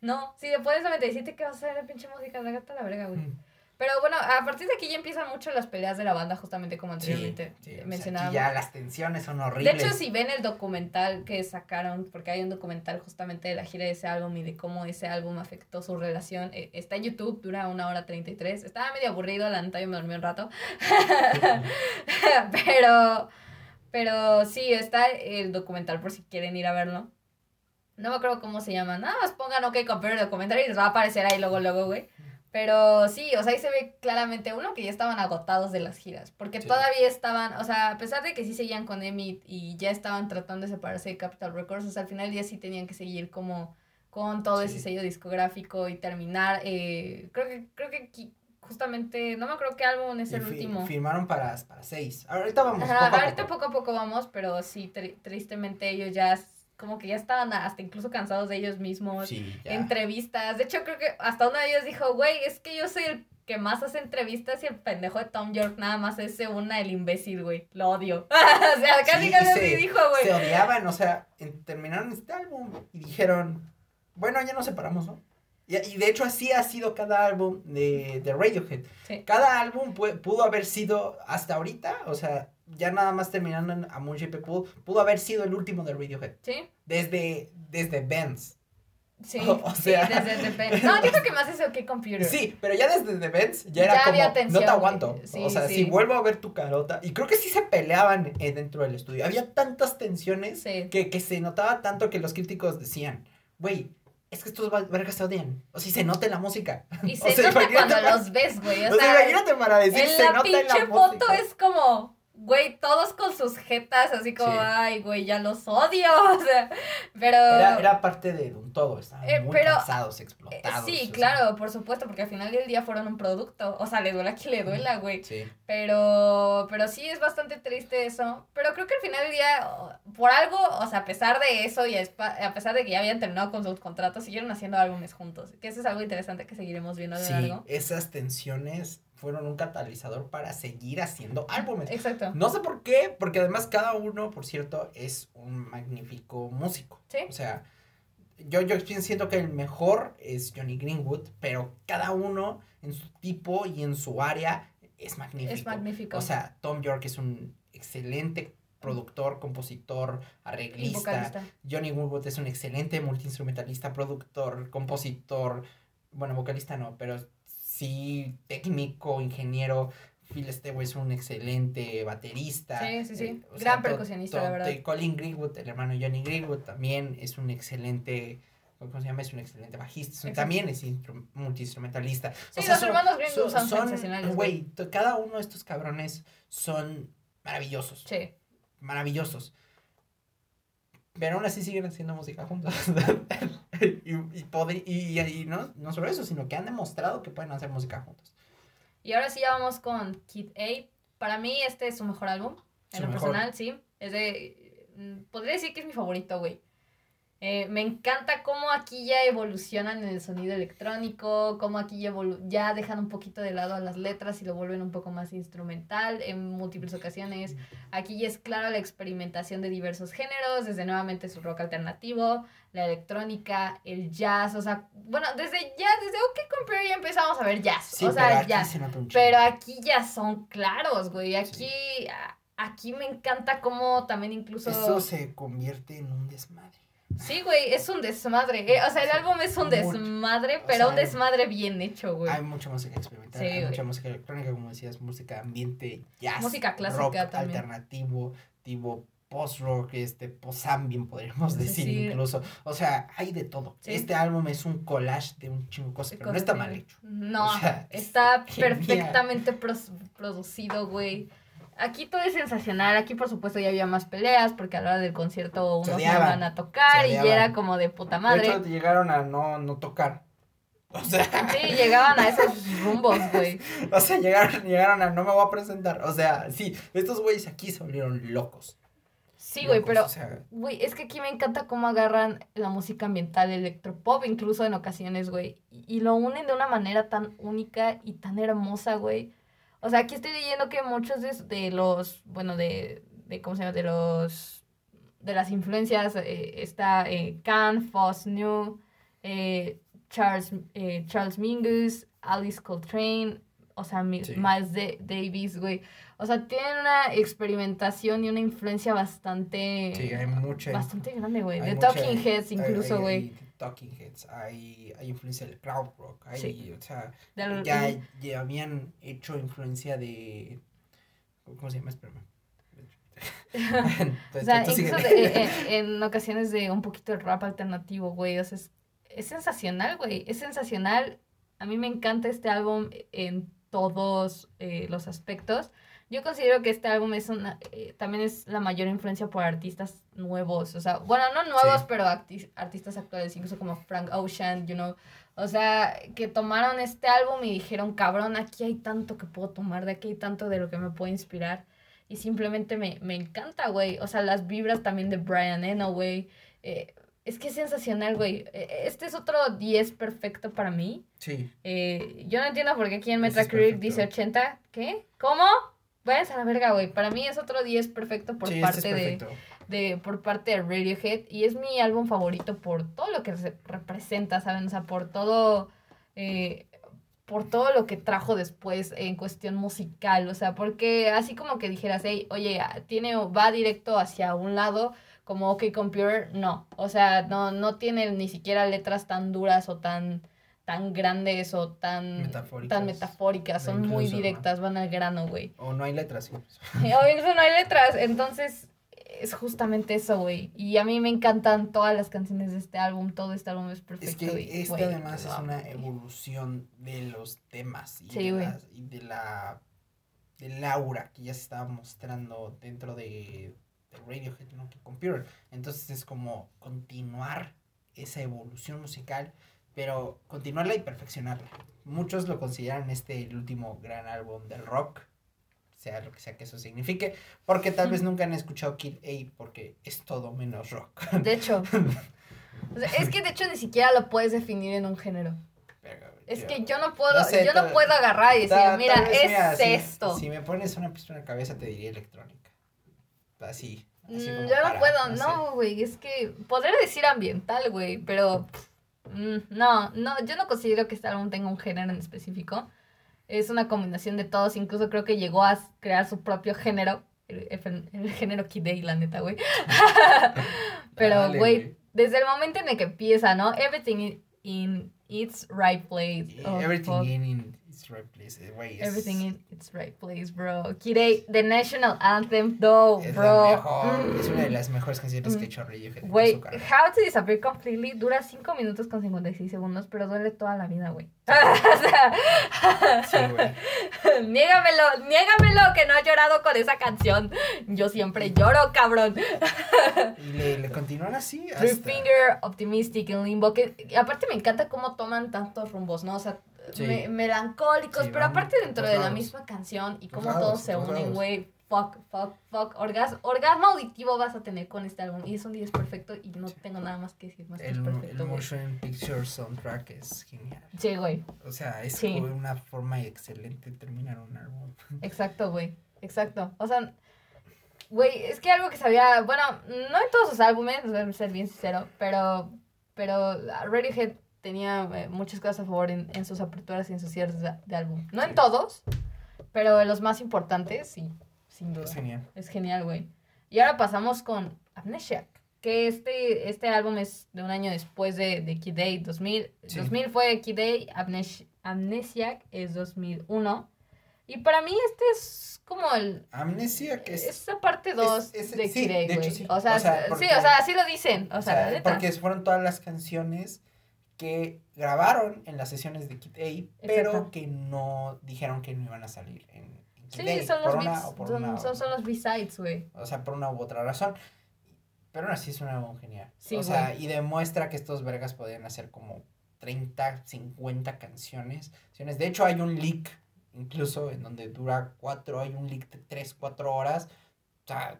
No, si le pones 97, ¿qué vas a hacer de pinche música? La gata la verga, güey. Mm. Pero bueno, a partir de aquí ya empiezan mucho las peleas de la banda, justamente como Sí, anteriormente sí, o sea, aquí mencionábamos. ya las tensiones son de horribles. hecho, si ven el documental que sacaron, porque hay un documental justamente de la gira de ese álbum y de cómo ese álbum afectó su relación, eh, está en YouTube, dura una hora 33. Estaba medio aburrido, la neta yo me dormí un rato. *laughs* pero, pero sí, está el documental por si quieren ir a verlo. No me acuerdo cómo se llama. Nada más pongan OK Compare el documental y les va a aparecer ahí luego, luego, güey. Pero sí, o sea, ahí se ve claramente, uno, que ya estaban agotados de las giras. Porque Sí. todavía estaban, o sea, a pesar de que sí seguían con Emmy y ya estaban tratando de separarse de Capital Records, o sea, al final día sí tenían que seguir como con todo ese sello discográfico y terminar. eh, creo que, creo que justamente, no me acuerdo qué álbum es el fi- último. Firmaron para, para seis. Ahorita vamos. Ajá, poco a ahorita poco. poco a poco vamos, pero sí, tri- tristemente ellos ya como que ya estaban hasta incluso cansados de ellos mismos. Sí. Entrevistas. De hecho, creo que hasta uno de ellos dijo, güey, es que yo soy el que más hace entrevistas y el pendejo de Tom York nada más hace una el imbécil, güey. Lo odio. *laughs* o sea, casi Sí, casi así se- dijo, Se güey. odiaban, o sea, en- terminaron este álbum y dijeron, bueno, ya nos separamos, ¿no? Y, y de hecho así ha sido cada álbum de, de Radiohead. Sí. Cada álbum pu- pudo haber sido hasta ahorita, o sea, ya nada más terminando en A Moon Shaped Pool, pudo haber sido el último de Radiohead. Sí, Desde, desde Benz. sí. *laughs* O- o sea- sí, desde The Pen- No, yo creo que más es OK Computer. Sí, pero ya desde The Benz ya Ya era había como, tensión, no te aguanto. Sí, o sea, sí. si vuelvo a ver tu carota. Y creo que sí se peleaban eh, dentro del estudio. Había tantas tensiones Sí. que, que se notaba tanto que los críticos decían, güey, es que estos vergas se odian. O si se nota en la música. Y *laughs* O se sea, nota cuando para- los ves, güey. O, O sea, sea, imagínate para decir, en se nota en la pinche foto es como, güey, todos con sus jetas, así como, Sí. ay, güey, ya los odio. *laughs* O sea, pero. Era, era parte de un todo, estaban Eh, muy pero, cansados, eh, explotados. o sí, sea, claro, por supuesto, porque al final del día fueron un producto. O sea, le duela a quien le duela, güey. Sí. Pero, pero sí es bastante triste eso. Pero creo que al final del día, o- por algo, o sea, a pesar de eso y a pesar de que ya habían terminado con sus contratos, siguieron haciendo álbumes juntos. Que eso es algo interesante que seguiremos viendo lo Sí, largo. esas tensiones fueron un catalizador para seguir haciendo álbumes. Exacto. No sé por qué, porque además cada uno, por cierto, es un magnífico músico. Sí. O sea, yo, yo siento que el mejor es Johnny Greenwood, pero cada uno en su tipo y en su área es magnífico. Es magnífico. O sea, Tom York es un excelente productor, compositor, arreglista. vocalista. Johnny Greenwood es un excelente multiinstrumentalista, productor, compositor, bueno, vocalista no, pero sí técnico, ingeniero. Phil Stewart es un excelente baterista. Sí, sí, sí. Eh, Gran percusionista, to- la verdad. Colin Greenwood, el hermano Johnny Greenwood, también es un excelente, ¿cómo se llama? Es un excelente bajista. también es instru- multiinstrumentalista. Sí, los hermanos Greenwood son- son sensacionales, Güey, cada uno de estos cabrones son maravillosos Sí. maravillosos. Pero aún así siguen haciendo música juntos. *laughs* *laughs* y, y, y, y no, no solo eso, sino que han demostrado que pueden hacer música juntos. Y ahora sí ya vamos con Kid A. Para mí este es su mejor álbum. En Su lo mejor. personal, sí. Es de... mm, podría decir que es mi favorito, güey. Eh, me encanta cómo aquí ya evolucionan en el sonido electrónico, cómo aquí ya, ya dejan un poquito de lado a las letras y lo vuelven un poco más instrumental en múltiples ocasiones. Aquí ya es claro la experimentación de diversos géneros, desde nuevamente su rock alternativo, la electrónica, el jazz, o sea, bueno, desde ya, desde OK Computer ya empezamos a ver jazz, Sí, o pero sea, se un chingo. Pero aquí ya son claros, güey. Aquí, aquí me encanta cómo también incluso... Eso se convierte en un desmadre. Sí, güey, es un desmadre. eh, O sea, el álbum es un Mucho. desmadre, O pero sea, un desmadre bien hecho, güey. Hay mucha música experimental, Sí, hay güey. mucha música electrónica, como decías, música ambiente, jazz, Música clásica rock también. alternativo, tipo post-rock, este, post-ambient, podríamos decir sí. incluso. O sea, hay de todo. Sí. Este álbum es un collage de un chingo de cosas, pero no está mal hecho. No, O sea, está *laughs* genial. perfectamente producido, güey. Aquí todo es sensacional. Aquí, por supuesto, ya había más peleas porque a la hora del concierto Se unos no odiaban, iban a tocar se y ya era como de puta De madre. hecho, llegaron a no, no tocar. O sea, Sí, llegaban a esos rumbos, güey. *laughs* o sea, llegaron, llegaron a no me voy a presentar. O sea, sí, estos güeyes aquí se volvieron locos. Sí, güey, pero o sea, Güey, es que aquí me encanta cómo agarran la música ambiental, electropop, incluso en ocasiones, güey. Y, y lo unen de una manera tan única y tan hermosa, güey. O sea, aquí estoy leyendo que muchos de, de los, bueno, de, de, ¿cómo se llama? De los, de las influencias, eh, está eh, Can, Foss New, eh, Charles, eh, Charles Mingus, Alice Coltrane, o sea, Sí. Miles Da- Davis, güey. O sea, tienen una experimentación y una influencia bastante... sí, hay mucha. Bastante grande, güey. De Talking Heads incluso, güey. Talking Heads, hay, hay influencia del crowd rock, hay, Sí. o sea, Del- ya, ya habían hecho influencia de, ¿cómo se llama? Espérame. *laughs* O sea, incluso de- eh, eh, en ocasiones de un poquito de rap alternativo, güey. O sea, es, es sensacional, güey. Es sensacional. A mí me encanta este álbum en todos eh, los aspectos. Yo considero que este álbum es una, eh, también es la mayor influencia por artistas nuevos. O sea, bueno, no nuevos, Sí. pero acti- artistas actuales, incluso como Frank Ocean, you know. O sea, que tomaron este álbum y dijeron, cabrón, aquí hay tanto que puedo tomar, de aquí hay tanto de lo que me puede inspirar. Y simplemente me, me encanta, güey. O sea, las vibras también de Brian Eno, güey. Eh, es que es sensacional, güey. Eh, Este es otro 10 perfecto para mí. Sí, Eh, yo no entiendo por qué aquí en Metacritic dice 80. ¿Qué? ¿Cómo? Váyanse a la verga, güey. Para mí es otro 10 perfecto por sí, parte este es de, perfecto. de por parte de Radiohead y es mi álbum favorito por todo lo que se representa, ¿saben? O sea, por todo eh, por todo lo que trajo después en cuestión musical, o sea, porque así como que dijeras, hey, oye, tiene va directo hacia un lado como OK Computer, no, o sea, no no tiene ni siquiera letras tan duras o tan tan grandes o tan Metafóricas. tan metafóricas, son muy Incluso, ¿no? directas, van al grano, güey. O no hay letras, incluso. *laughs* O incluso no hay letras, entonces es justamente eso, güey. Y a mí me encantan todas las canciones de este álbum, todo este álbum es perfecto. Es que y, este güey, además es una evolución de los temas y, Sí, de, las- y de la del aura que ya se estaba mostrando dentro de, de Radiohead, ¿no? Que Computer. Entonces es como continuar esa evolución musical, pero continuarla y perfeccionarla. Muchos lo consideran este el último gran álbum del rock, sea lo que sea que eso signifique, porque tal vez nunca han escuchado Kid A porque es todo menos rock. De hecho. o sea, es que de hecho ni siquiera lo puedes definir en un género. Pero, Es yo- que yo no puedo, No sé, yo no puedo agarrar y decir, Ta- mira, vez, es mira, esto. Si, me pones una pistola en la cabeza, te diría electrónica. Así. así Mm, yo no para, puedo, no, güey, es que podría decir ambiental, güey, pero mm, no, no, yo no considero que este álbum tenga un género en específico. Es una combinación de todos, incluso creo que llegó a crear su propio género, el, el- el género Kid A, la neta, güey. *laughs* Pero, güey, desde el momento en el que empieza, ¿no? Everything in, in its right place. Oh, Everything in, in its right place. eh, Güey, es, Everything in its right place, bro. A, the national anthem, though, es bro. la mejor. Mm. Es una de las mejores canciones que ha hecho Radiohead Güey. How to Disappear Completely dura 5 minutos con 56 segundos, pero duele toda la vida, güey. o sea, *laughs* Sí, güey. *laughs* niégamelo, niégamelo que no has llorado con esa canción. Yo siempre lloro, cabrón. *laughs* Y le, le continúan así Three. Finger, Optimistic, en Limbo, que aparte me encanta cómo toman tantos rumbos, ¿no? O sea, Sí. me- melancólicos, Sí, pero aparte dentro de la misma canción y cómo lados, todos se unen, güey. fuck, fuck, fuck. Orgas, orgasmo auditivo vas a tener con este álbum. Y es un 10 perfecto y no tengo nada más que decir más que es El, perfecto, el motion picture soundtrack es genial. Sí, güey. O sea, es Sí. como una forma excelente de terminar un álbum. *laughs* Exacto, güey. Exacto. O sea, güey, es que algo que sabía, bueno, no en todos sus álbumes, voy a ser bien sincero, pero, pero Radiohead tenía eh, muchas cosas a favor en, en sus aperturas y en sus cierres de, de álbum. No en Sí. todos, pero en los más importantes, sí, sin duda. Es genial. Es genial, güey. Y ahora pasamos con Amnesiac, que este, este álbum es de un año después de, de Kid Day, 2000. Sí. 2000 fue Kid Day, Amnes- Amnesiac es 2001. Y para mí este es como el... Amnesia, que es. Es la parte 2 es- de sí, Kid Day, güey. sí. O sea, O sea, sí, porque- o sea, así lo dicen. O o sea, sea, la neta. porque fueron todas las canciones que grabaron en las sesiones de Kid A, pero Exacto. que no dijeron que no iban a salir en, en Kid Sí, A, son los, por una beats, o por son, una son, son los B-sides, güey. o sea, por una u otra razón. Pero aún así es un álbum genial. Sí, o sea, y demuestra que estos vergas podían hacer como 30, 50 canciones. canciones. De hecho, hay un leak, incluso, en donde dura 4, hay un leak de 3, 4 horas. O sea,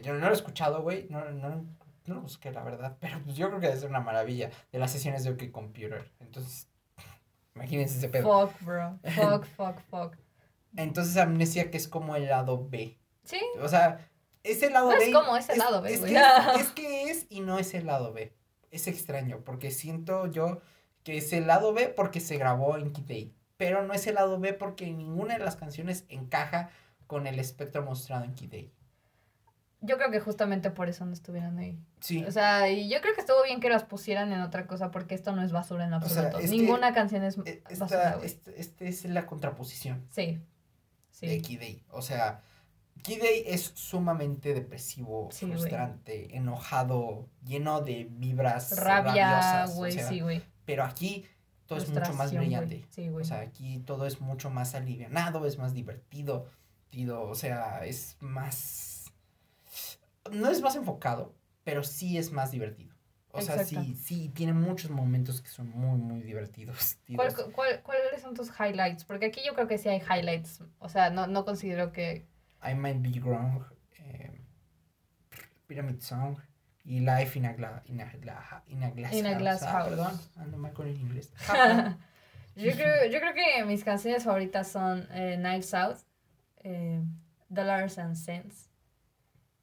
yo no lo he escuchado, güey. No, no, no lo busqué, la verdad. Pero pues yo creo que debe ser una maravilla de las sesiones de OK Computer. Entonces, *laughs* imagínense ese pedo. Fuck, bro. Fuck, *laughs* fuck, fuck. Entonces, Amnesia, que es como el lado B. Sí, O sea, es el lado No B. es como ese lado B, es güey. que es, *laughs* es que es y no es el lado B. Es extraño, porque siento yo que es el lado B porque se grabó en A, Pero no es el lado B porque ninguna de las canciones encaja con el espectro mostrado en A. yo creo que justamente por eso no estuvieron ahí. Sí. O sea, y yo creo que estuvo bien que las pusieran en otra cosa porque esto no es basura en O sea, absoluto. que Ninguna canción es E- basura, Esta, güey. este, este es la contraposición Sí. de Sí. Kid A. O sea, Kid A es sumamente depresivo, Sí, frustrante, enojado, lleno de vibras Rabia, rabiosas, o güey, sea, sí, güey. Pero aquí todo es mucho más brillante. Sí, güey. O sea, aquí todo es mucho más alivianado, es más divertido, divertido, o sea, es más... No es más enfocado, pero sí es más divertido. O sea, sí, sí, tiene muchos momentos que son muy, muy divertidos. *laughs* ¿Cuál- cuál- ¿Cuáles son tus highlights? Porque aquí yo creo que sí hay highlights. O sea, no, no considero que... I Might Be Wrong, eh, Pyramid Song y Life in a, Gla- in a, Gla- in a Glass In a House. Glass Ah, House. perdón, ando mal con el inglés. *laughs* *laughs* yo, creo, yo creo que mis canciones favoritas son eh, Knives Out, eh, Dollars and Cents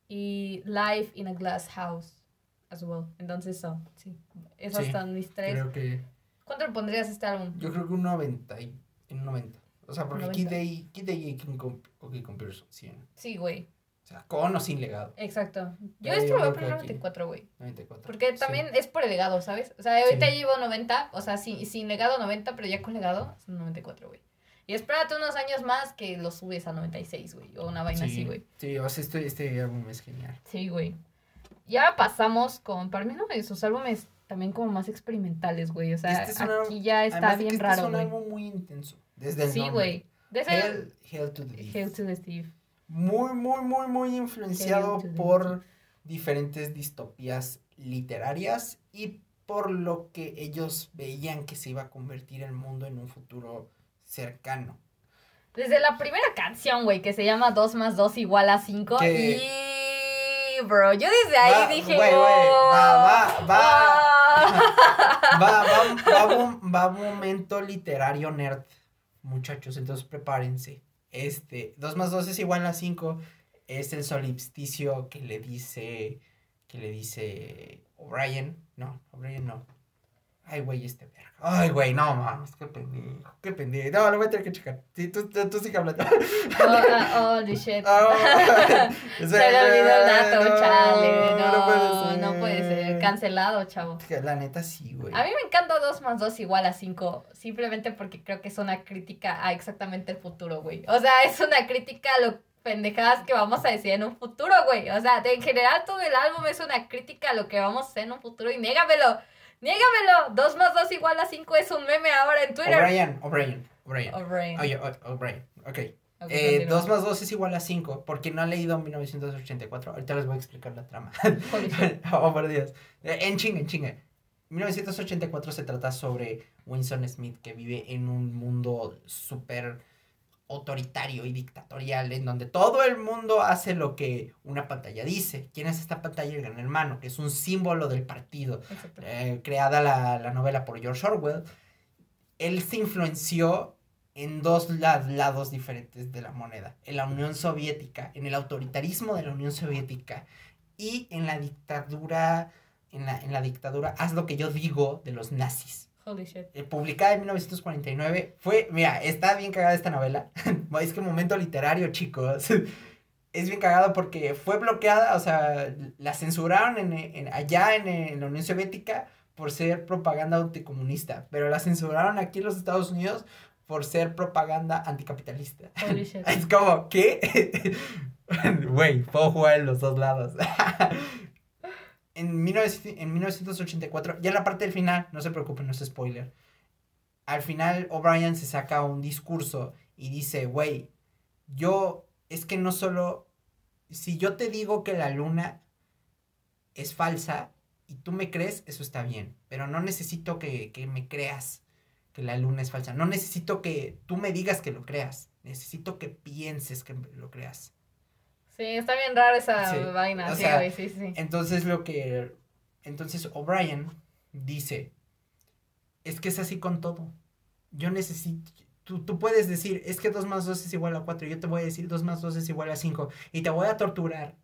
y Life in a Glass House as well. Entonces, so, sí. Esas Sí, son mis tres. Creo que... ¿Cuánto le pondrías a este álbum? Yo creo que un 90 y un 90. O sea, porque Kid 90. A, Kid A y King Comp OK Computer son 100. Sí, güey. O sea, con o sin legado. Exacto. Yo esto lo voy a poner aquí- 94, güey. 94. Porque Sí. también es por el legado, ¿sabes? O sea, ahorita Sí. llevo 90, o sea, sin, sin legado 90, pero ya con legado son 94, güey. Y espérate unos años más que lo subes a 96, güey. O una vaina sí, así, güey. Sí, o sea, este, este álbum es genial. Sí, güey. Y ahora pasamos con, para mí, no, de sus álbumes también como más experimentales, güey. O sea, Este álbum- aquí ya está que bien este raro, es un álbum muy intenso. Desde el Sí, güey. Desde el Hell, Hell to the Deep. Hail to the Steve. Muy, muy, muy, muy influenciado por diferentes distopías literarias y por lo que ellos veían que se iba a convertir el mundo en un futuro cercano. Desde la primera canción, güey, que se llama 2 más 2 igual a 5. Que- Y, bro, yo desde ahí Va, dije, güey, güey, "Oh, va, va, va". *laughs* ah". Va, va, va, va un momento literario nerd, muchachos, entonces prepárense. Este, 2 más 2 es igual a 5, es el solipsticio que le dice, que le dice O'Brien, no, O'Brien no. Ay, güey, este verga. Ay, güey, no mames, qué pendejo, qué pendejo. No, lo voy a tener que checar. Sí, tú, tú, tú sigue hablando. Oh, ah, holy shit. Ah, *laughs* *laughs* Se le olvidó el dato, chale. No, puede no puede ser. Cancelado, chavo. La neta sí, güey. A mí me encanta 2 más 2 igual a 5, simplemente porque creo que es una crítica a exactamente el futuro, güey. O sea, es una crítica a lo pendejadas que vamos a decir en un futuro, güey. O sea, en general todo el álbum es una crítica a lo que vamos a hacer en un futuro y négamelo, négamelo. 2 más 2 igual a 5 es un meme ahora en Twitter. O'Brien, O'Brien, O'Brien. O'Brien. Oye, O'Brien, ok. Eh, continúa. 2 más 2 es igual a 5, porque no han leído 1984. Ahorita les voy a explicar la trama. *laughs* Oh, por Dios. Eh, En chinga, en chinga. 1984 se trata sobre Winston Smith que vive en un mundo súper autoritario y dictatorial, en donde todo el mundo hace lo que una pantalla dice. ¿Quién es esta pantalla? El gran hermano, que es un símbolo del partido, eh, creada la, la, novela por George Orwell. Él se influenció en dos lados diferentes de la moneda, en la Unión Soviética, en el autoritarismo de la Unión Soviética y en la dictadura, en la, en la dictadura, haz lo que yo digo, de los nazis. Holy shit. Eh, publicada en 1949. Fue, mira, está bien cagada esta novela. *laughs* es que momento literario, chicos. es bien cagado porque fue bloqueada, o sea, la censuraron en, allá en, la Unión Soviética por ser propaganda anticomunista, pero la censuraron aquí en los Estados Unidos por ser propaganda anticapitalista. Holy *laughs* shit. es como, ¿qué? *laughs* Güey, puedo jugar en los dos lados en, 1984, ya en la parte del final, no se preocupen, no es spoiler. Al final, O'Brien se saca un discurso y dice, güey, yo, es que no solo, si yo te digo que la luna es falsa y tú me crees, eso está bien, pero no necesito que, que me creas que la luna es falsa, no necesito que tú me digas que lo creas, necesito que pienses que lo creas. Sí, está bien rara esa vaina. sí, sí, sí. Entonces lo que. Entonces O'Brien dice. Es que es así con todo. Yo necesito. Tú, tú puedes decir, es que 2 más 2 es igual a 4. Yo te voy a decir 2 más 2 es igual a 5. Y te voy a torturar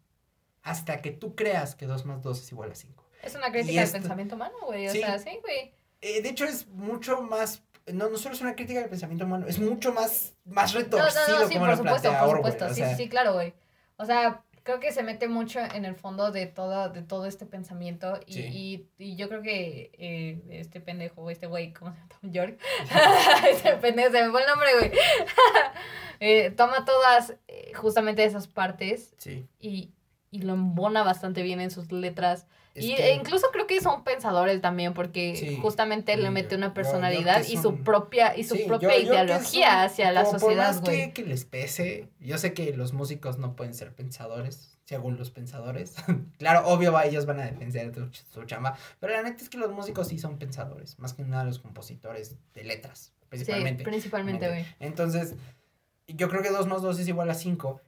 hasta que tú creas que 2 más 2 es igual a 5. Es una crítica del pensamiento humano, güey. O sea, sí, güey. Eh, de hecho, es mucho más no, no solo es una crítica del pensamiento humano, es mucho más, más retorcido no, no, no, sí, como por supuesto, por supuesto. sí, sí, claro, güey. O sea, creo que se mete mucho en el fondo de todo, de todo este pensamiento y, y, yo creo que eh, este pendejo, este güey, ¿cómo se llama? Tom York. *laughs* *laughs* este pendejo, se me fue el nombre, güey. *laughs* eh, toma todas eh, justamente esas partes y, y lo embona bastante bien en sus letras y incluso creo que son pensadores también, porque justamente le mete una personalidad y su propia, y su propia ideología hacia la sociedad, por más que, les pese, yo sé que los músicos no pueden ser pensadores, según los pensadores. *laughs* claro, obvio, ellos van a defender su, chamba, pero la neta es que los músicos sí son pensadores, más que nada los compositores de letras, principalmente. Sí, principalmente, güey. Entonces, yo creo que 2 más 2 es igual a 5.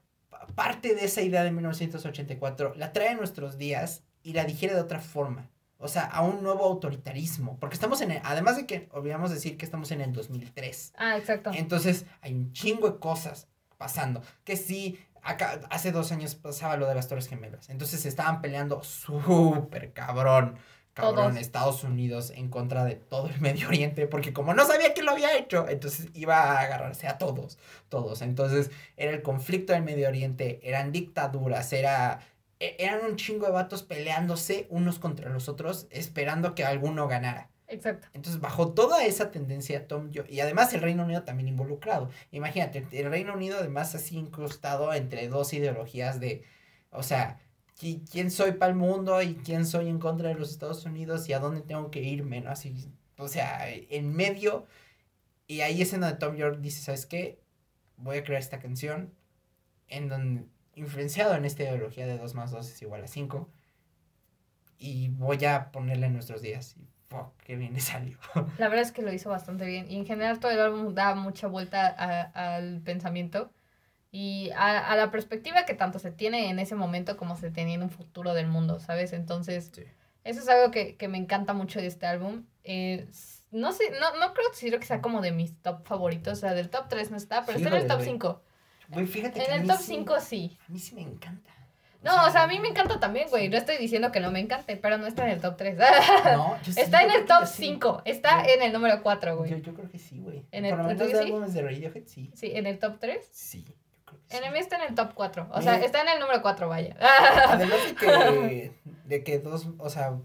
Parte de esa idea de 1984 la trae a nuestros días y la digiere de otra forma. O sea, a un nuevo autoritarismo. Porque estamos en el, además de que olvidamos decir que estamos en el 2003. Ah, exacto. Entonces, hay un chingo de cosas pasando. Que sí, acá, hace dos años pasaba lo de las Torres Gemelas. Entonces se estaban peleando súper cabrón. Cabrón, Estados Unidos en contra de todo el Medio Oriente, porque como no sabía quién lo había hecho, entonces iba a agarrarse a todos, todos. Entonces era el conflicto del Medio Oriente, eran dictaduras, era eran un chingo de vatos peleándose unos contra los otros, esperando que alguno ganara. Exacto. Entonces, bajo toda esa tendencia, Tom, yo, y además el Reino Unido también involucrado. Imagínate, el Reino Unido además así incrustado entre dos ideologías de, o sea, quién soy para el mundo y quién soy en contra de los Estados Unidos y a dónde tengo que irme, ¿no? Así, o sea, en medio, y ahí es en donde Tom York dice, ¿sabes qué? Voy a crear esta canción en donde influenciado en esta ideología de 2 más 2 es igual a 5. Y voy a ponerle en nuestros días. Y fuck, qué bien le salió. *laughs* La verdad es que lo hizo bastante bien. Y en general todo el álbum da mucha vuelta al pensamiento y a, la perspectiva que tanto se tiene en ese momento como se tenía en un futuro del mundo, ¿sabes? Entonces, eso es algo que, me encanta mucho de este álbum. no sé, no, no creo decir que sea como de mis top favoritos, o sea, del top 3 no está, pero está en el top 5. Güey, fíjate en el top 5 sí. A mí sí me encanta. no, o sea, a mí me encanta también, güey. No estoy diciendo que no me encante, pero no está en el top 3. *laughs* No, yo sí, Está en el top 5. Está en el número 4, güey. Yo, yo creo que sí, güey. En el Por lo menos de álbumes de Radiohead, sí. Sí, en el top 3. Sí. Yo creo que en el mío está en el top 4. O sea, está en el número 4, vaya. *laughs* Además de que, *laughs* de que dos, o sea,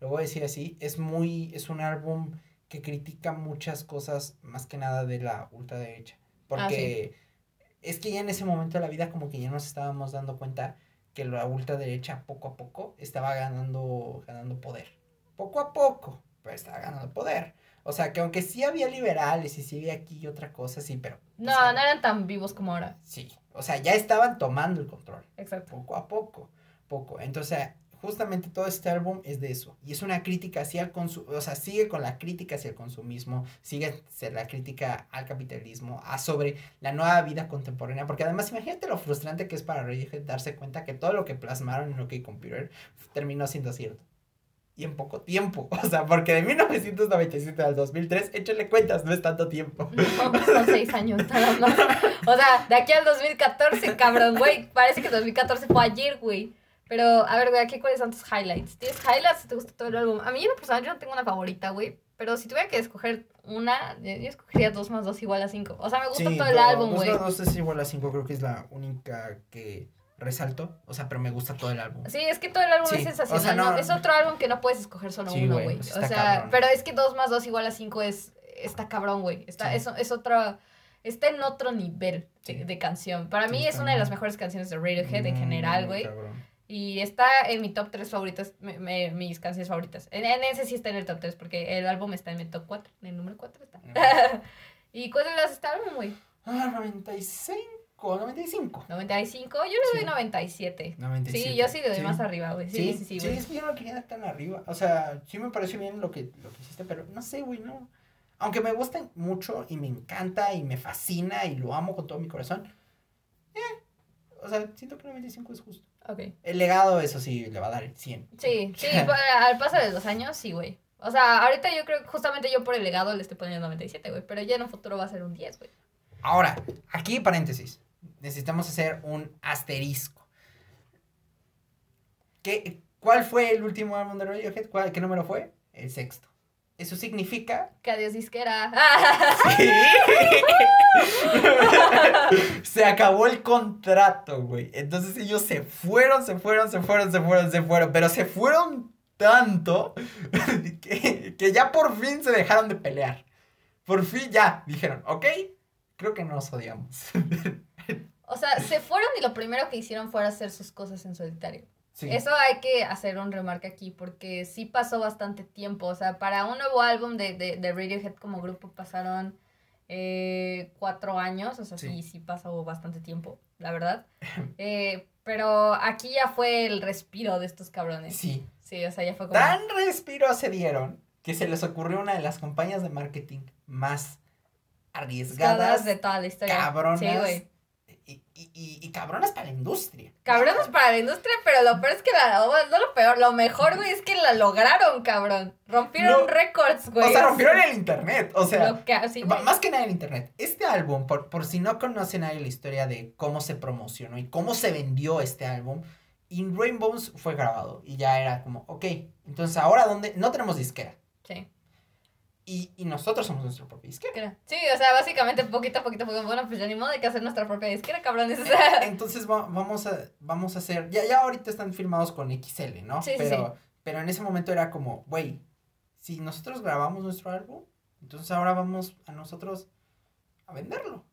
lo voy a decir así, es muy, es un álbum que critica muchas cosas, más que nada de la ultraderecha. Porque ah, es que ya en ese momento de la vida como que ya nos estábamos dando cuenta que la ultraderecha poco a poco estaba ganando, ganando poder. Poco a poco, pero estaba ganando poder. O sea, que aunque sí había liberales y sí había aquí otra cosa, sí, pero... No, no eran tan vivos como ahora. Sí, o sea, ya estaban tomando el control. Exacto. Poco a poco, poco. Entonces, justamente todo este álbum es de eso. Y es una crítica hacia el consumo, o sea, sigue con la crítica hacia el consumismo, sigue la crítica al capitalismo, a sobre la nueva vida contemporánea, porque además imagínate lo frustrante que es para Radiohead darse cuenta que todo lo que plasmaron en OK Computer terminó siendo cierto. Y en poco tiempo, *laughs* o sea, porque de 1997 al 2003, échale cuentas, no es tanto tiempo. No, son seis años. O sea, de aquí al 2014, cabrón, güey, parece que 2014 fue ayer, güey. Pero, a ver, güey, aquí cuáles son tus highlights. ¿Tienes highlights? ¿Te gusta todo el álbum? A mí, en personal, yo no tengo una favorita, güey. Pero si tuviera que escoger una, yo escogería 2 más 2 igual a 5. O sea, me gusta todo el álbum, güey. 2 más 2 es igual a 5, creo que es la única que resalto. O sea, pero me gusta todo el álbum. Sí, es que todo el álbum es sensacional. O sea, no, Es otro álbum que no puedes escoger solo uno, güey. Pues o sea, pero es que 2 más 2 igual a 5 es. Está cabrón, güey. Está, es, es otro. Está en otro nivel de, de canción. Para mí es una de las mejores canciones de Radiohead en general, güey. Y está en mi top 3 favoritos, mis canciones favoritas. En, ese sí está en el top 3, porque el álbum está en mi top 4. En el número 4 está. *laughs* ¿Y cuál es este álbum, güey? Ah, 95, 95. 95, yo le doy 97. 97. Sí, yo sí le doy más arriba, güey. Sí, sí, sí, sí, es que yo no quería tan arriba. O sea, sí me pareció bien lo que, lo que hiciste, pero no sé, güey, no. Aunque me gusta mucho y me encanta y me fascina y lo amo con todo mi corazón. Eh, o sea, siento que 95 es justo. El legado, eso sí, le va a dar el 100. Sí, sí, *laughs* al paso de los años, sí, güey. O sea, ahorita yo creo que justamente yo por el legado le estoy poniendo 97, güey. Pero ya en un futuro va a ser un 10, güey. Ahora, aquí paréntesis. Necesitamos hacer un asterisco. ¿Qué, ¿Cuál fue el último álbum de Radiohead? ¿Qué número fue? El sexto. Eso significa... Que adiós disquera. Sí. *laughs* se acabó el contrato, güey. Entonces ellos se fueron, se fueron, se fueron, se fueron, se fueron. Pero se fueron tanto *laughs* que, que ya por fin se dejaron de pelear. Por fin ya dijeron, ok, creo que nos odiamos. *laughs* O sea, se fueron y lo primero que hicieron fue hacer sus cosas en solitario. Eso hay que hacer un remarque aquí porque sí pasó bastante tiempo. O sea, para un nuevo álbum de, de, de Radiohead como grupo pasaron eh, cuatro años. O sea, sí. sí, pasó bastante tiempo, la verdad. *laughs* Eh, pero aquí ya fue el respiro de estos cabrones. Sí. Sí, o sea, ya fue como... Tan respiro se dieron que se les ocurrió una de las compañías de marketing más arriesgadas. de toda la historia. Cabronas. Sí, güey y, y, cabronas para la industria. Cabronas para la industria, pero lo peor es que la, no lo peor, lo mejor, güey, es que la lograron, cabrón. Rompieron récords, güey. O sea, rompieron el internet, o sea, más que nada el internet. Este álbum, por, por si no conocen nadie la historia de cómo se promocionó y cómo se vendió este álbum, In Rainbows fue grabado y ya era como, ok, entonces ahora dónde, no tenemos disquera. Y, y, nosotros somos nuestra propia disquera. Sí, o sea, básicamente poquito a poquito, bueno, pues ya ni modo hay que hacer nuestra propia disquera, cabrones. Entonces vamos a, vamos a hacer, ya, ya ahorita están firmados con XL, ¿no? Sí, pero, sí. pero en ese momento era como, güey, si nosotros grabamos nuestro álbum, entonces ahora vamos a nosotros a venderlo.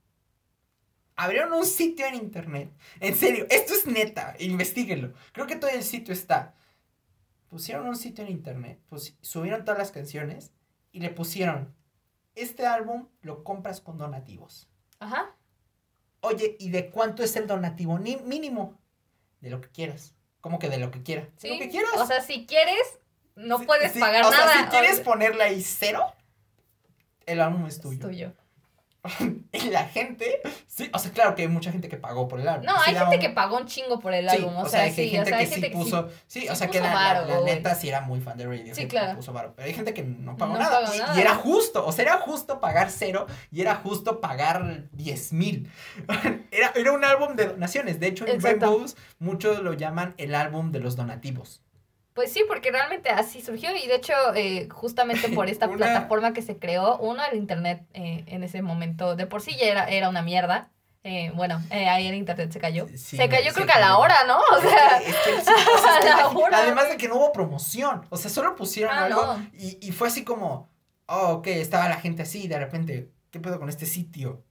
Abrieron un sitio en internet. En serio, esto es neta, investiguenlo. Creo que todo el sitio está. Pusieron un sitio en internet, pues subieron todas las canciones y le pusieron, este álbum lo compras con donativos. Ajá. Oye, ¿y de cuánto es el donativo Ni mínimo? De lo que quieras. ¿Cómo que de lo que quieras? Sí. De lo que quieras. O sea, si quieres, no puedes pagar nada. O sea, si quieres ponerle ahí cero, el álbum es tuyo. Es tuyo. *laughs* y la gente, sí, o sea, claro que hay mucha gente que pagó por el álbum. No, hay gente que pagó un chingo por el álbum, o, sea, hay sí, gente o sea, que sí puso, sí, o sea, que la, la, neta sí era muy fan de Radio. Sí, claro. Puso pero hay gente que no pagó nada. y, era justo, o sea, era justo pagar cero y era justo pagar diez mil. *laughs* era, era un álbum de donaciones, de hecho en Rainbows muchos lo llaman el álbum de los donativos. Pues sí, porque realmente así surgió y de hecho eh, justamente por *laughs* esta plataforma que se creó, uno, el Internet eh, en ese momento de por sí ya era, era una mierda. Eh, bueno, ahí el internet se cayó. se cayó creo que a la hora, ¿no? O sea, *laughs* a la hora. Además de que no hubo promoción. O sea, solo pusieron ah, algo y, y fue así como, oh, ok, estaba la gente así y de repente, ¿qué pedo con este sitio?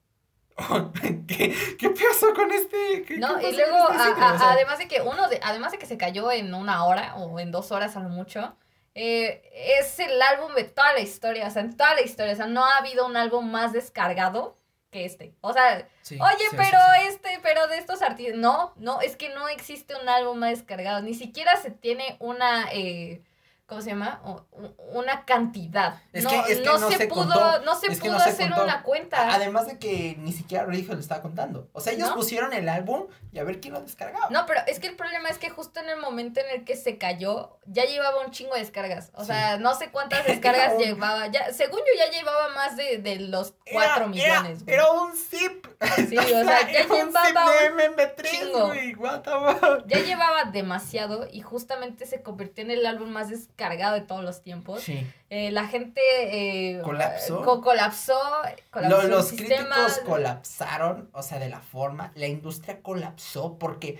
*laughs* ¿Qué, ¿Qué, pasó con este? no, y luego, este además de que uno, de, además de que se cayó en una hora o en dos horas a lo mucho, eh, es el álbum de toda la historia, o sea, en toda la historia, o sea, no ha habido un álbum más descargado que este. O sea, Sí, oye, sí, pero sí. este, pero de estos artistas. No, no, es que no existe un álbum más descargado. Ni siquiera se tiene una. Eh, ¿Cómo se llama? O- Una cantidad. Es no, que- es que no no se, se pudo, contó. no se Es pudo no se hacer contó. una cuenta. Además de que ni siquiera Radiohead lo estaba contando. O sea, ellos pusieron el álbum y a ver quién lo descargaba. No, pero es que el problema es que justo en el momento en el que se cayó, ya llevaba un chingo de descargas. O Sí. sea, no sé cuántas *laughs* descargas un- llevaba. Ya, según yo, ya llevaba más de, de los 4 Era- millones. Era, era un zip. Sí, o sea, *laughs* ya era un zip llevaba de un MP3, chingo. güey. What the fuck. Ya llevaba demasiado y justamente se convirtió en el álbum más descargado de todos los tiempos. Sí. Eh, la gente eh, ¿Colapsó? co- colapsó. colapsó Lo- los sistema. críticos colapsaron, o sea, de la forma. La industria colapsó porque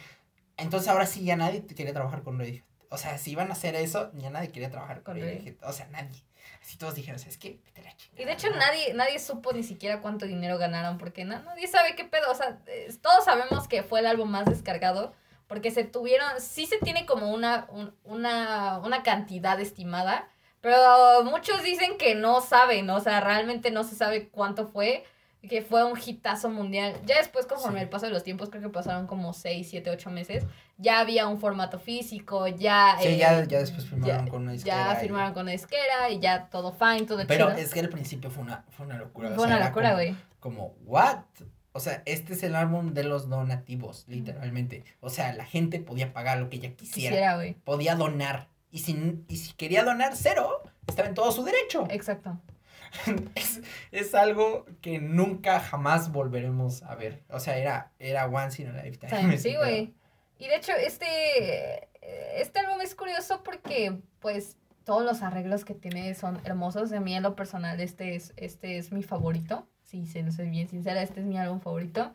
entonces ahora sí ya nadie quería trabajar con Radiohead. O sea, si iban a hacer eso, ya nadie quería trabajar con Con Radiohead. O sea, nadie. Así todos dijeron, es que vete a la chingada. Y de hecho ¿no?". nadie, nadie supo ni siquiera cuánto dinero ganaron, porque na- nadie sabe qué pedo. O sea, eh, todos sabemos que fue el álbum más descargado, porque se tuvieron, sí se tiene como una, un- una, una cantidad estimada, pero muchos dicen que no saben, o sea, realmente no se sabe cuánto fue, que fue un hitazo mundial. Ya después, conforme Sí. el paso de los tiempos, creo que pasaron como 6, 7, 8 meses, ya había un formato físico, ya... Sí, eh, ya, ya después firmaron ya- con una ya disquera. y- firmaron con la disquera y ya todo fine, todo Pero chido. es que al principio fue una, fue una locura. o Fue sea, una locura, como- güey. Como, ¿what? O sea, este es el álbum de los donativos, literalmente. O sea, la gente podía pagar lo que ella quisiera. Quisiera. Podía donar. Y si, y si quería donar cero, estaba en todo su derecho. Exacto. *laughs* es, es algo que nunca jamás volveremos a ver. O sea, era, era once in a lifetime. *laughs* Sí, güey. Y de hecho, este, este álbum es curioso porque, pues, todos los arreglos que tiene son hermosos. A mí, en lo personal, este es, este es mi favorito. Sí, se lo soy bien sincera, este es mi álbum favorito.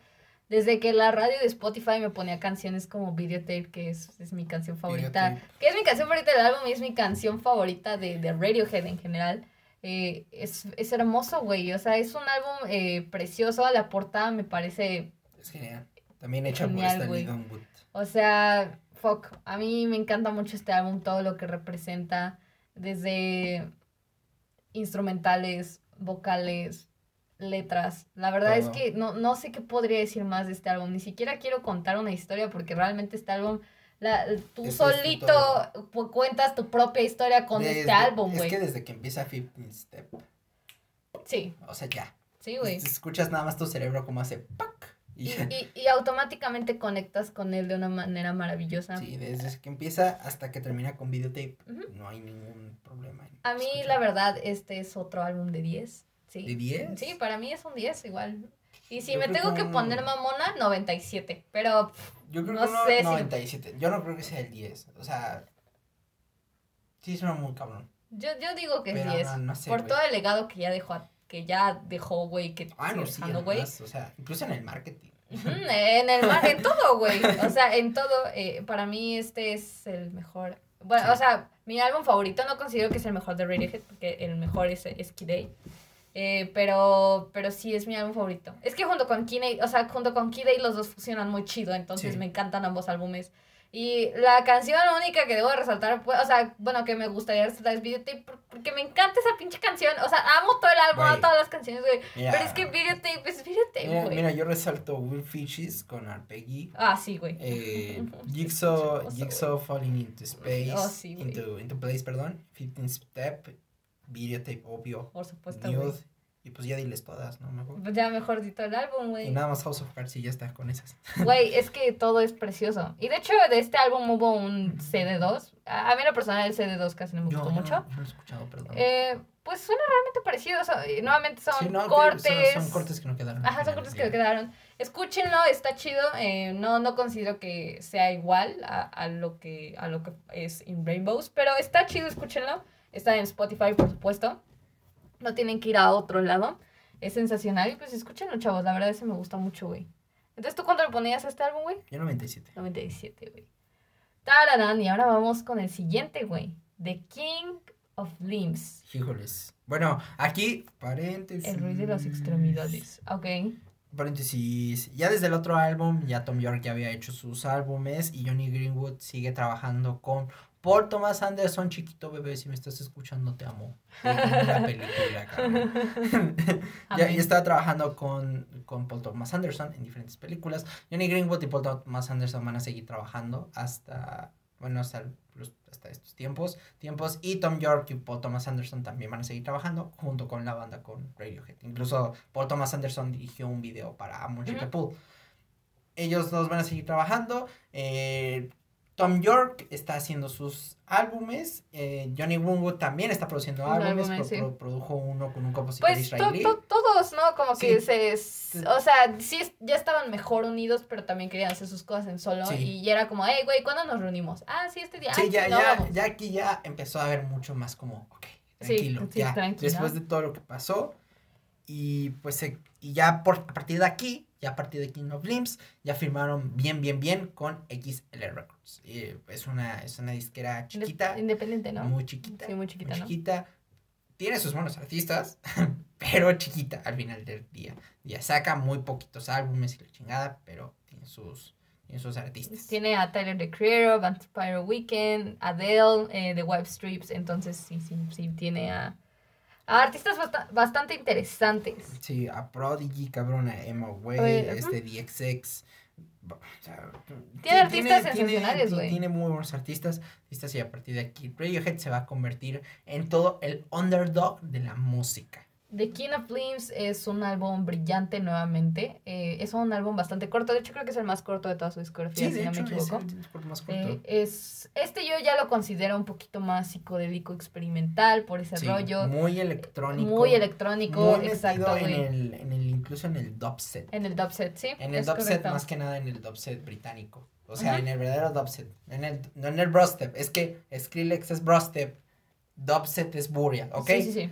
Desde que la radio de Spotify me ponía canciones como Videotape, que es, es mi canción favorita. Videotape. que es mi canción favorita del álbum y es mi canción favorita de, de Radiohead en general. Eh, es, es hermoso, güey. O sea, es un álbum eh, precioso. La portada me parece Es genial. También hecha Genial, por Stanley. Gunwood. O sea, fuck, a mí me encanta mucho este álbum, todo lo que representa, desde instrumentales, vocales, letras. La verdad es que no, no sé qué podría decir más de este álbum, ni siquiera quiero contar una historia porque realmente este álbum, la, tú Es solito cuentas tu propia historia con Desde- este álbum, Es güey. que desde que empieza 15 Step, Sí, o sea, ya. sí, güey. Escuchas nada más tu cerebro como hace ¡pac! Y, Y, y, y automáticamente conectas con él de una manera maravillosa. sí, desde que empieza hasta que termina con videotape, no hay ningún problema. A mí, escuchar. la verdad, este es otro álbum de 10. Sí. ¿De 10? Sí, para mí es un 10 igual. Y si Yo me tengo que un- poner mamona, 97. Pero pff, Yo creo no que uno sé si- 97. Yo no creo que sea el 10. O sea, sí suena muy cabrón. yo, yo digo que es Pero 10. no, no sé, por güey. todo el legado que ya dejó, que ya dejó, güey, que Ah, no, sí, dejando, güey. además, o sea, incluso en el marketing. En el mar, en todo, güey. O sea, en todo. eh, para mí este es el mejor. Bueno, Sí. o sea, mi álbum favorito no considero que es el mejor de Radiohead, porque el mejor es, es Kid A. Eh, pero, pero sí es mi álbum favorito. Es que junto con Kid A, o sea, junto con Kid los dos funcionan muy chido, entonces Sí. me encantan ambos álbumes. Y la canción única que debo de resaltar, pues, o sea, bueno, que me gustaría resaltar es Videotape, por- porque me encanta esa pinche canción. O sea, amo todo el álbum, amo todas las canciones, güey. Pero es que Videotape es Videotape, güey. mira, yo resalto Will Fishes con Arpeggi. Ah, sí, güey. Eh, *laughs* Jigsaw, Jigsaw Falling into Space, Oh, sí, into, into Place, perdón, 15 Step, Videotape, obvio, Por supuesto. Nude, y pues ya diles todas, ¿no? Mejor. Pues ya mejor di todo el álbum, Y güey. nada más House of Cards y ya está con esas. Güey, es que *laughs* todo es precioso. Y de hecho, de este álbum hubo un CD2. A a mí, en lo personal, el CD2 casi no me gustó yo mucho. No, no lo he escuchado, perdón. Eh, pues suena realmente parecido. y nuevamente son Sí, no, cortes. Son, son cortes que no quedaron. Ajá, son cortes que final, quedaron. Escúchenlo, está chido. eh, no, no considero que sea igual a, a lo que, a lo que es In Rainbows, pero está chido, escúchenlo. Está en Spotify, por supuesto. No tienen que ir a otro lado. Es sensacional. Y pues escúchenlo, chavos. La verdad, ese me gusta mucho, güey. Entonces, ¿tú cuánto le ponías a este álbum, güey? Yo 97. 97, güey. Tararán, y ahora vamos con el siguiente, güey. The King of Limbs. Híjoles. Bueno, aquí, paréntesis. El rey de las extremidades. Ok. paréntesis, ya desde el otro álbum, ya Tom York ya había hecho sus álbumes y Johnny Greenwood sigue trabajando con Paul Thomas Anderson, chiquito bebé, si me estás escuchando, te amo. Una película, cabrón. *laughs* ya, ya estaba trabajando con, con Paul Thomas Anderson en diferentes películas. Johnny Greenwood y Paul Thomas Anderson van a seguir trabajando hasta, bueno, hasta los hasta estos tiempos, tiempos. Y Tom York y Paul Thomas Anderson también van a seguir trabajando junto con la banda con Radiohead. Incluso Paul Thomas Anderson dirigió un video para Moonshake Pool. Ellos dos van a seguir trabajando. Eh, Tom York está haciendo sus álbumes. Eh, Johnny Greenwood también está produciendo álbumes. produjo uno con un compositor pues, israelí. todos, ¿no? Como que se. O sea, sí, ya estaban mejor unidos, pero también querían hacer sus cosas en solo. Y era como, hey, güey, ¿cuándo nos reunimos? Ah, sí, este día. Sí, ya, ya, ya aquí ya empezó a haber mucho más como, ok, tranquilo. ya, Después de todo lo que pasó. Y pues, y ya por, a partir de aquí ya a partir de King of Limbs ya firmaron bien, bien, bien con XL Records. Es, una, es una disquera chiquita. Independiente, ¿no? Muy chiquita. Sí, muy chiquita. Muy chiquita. Tiene sus buenos artistas, *laughs* pero chiquita al final del día. Ya saca muy poquitos álbumes y la chingada, pero tiene sus, tiene sus artistas. Tiene a Tyler the Creator, Vampire Weekend, Adele, eh, The Web Strips, entonces sí, sí, sí, tiene a artistas bastante interesantes. Sí, a Prodigy, cabrón, a Emma Way, este DXX. Tiene artistas sensacionales, güey. Tiene, muy buenos artistas, artistas y a partir de aquí Radiohead se va a convertir en todo el underdog de la música. The King of Limbs es un álbum brillante nuevamente. Eh, es un álbum bastante corto. De hecho, creo que es el más corto de toda su discografía, si no me equivoco. Es, más corto. Eh, es, este yo ya lo considero un poquito más psicodélico experimental por ese rollo. Muy electrónico. Muy electrónico, muy exacto. En el, en el, incluso en el dubset. En el dubset, sí. En el dubset, más que nada en el dubset británico. O sea, en el verdadero dubset. En el, no en el brostep. Es que Skrillex es brostep. Dubset es Burial, ¿ok? Sí, sí, sí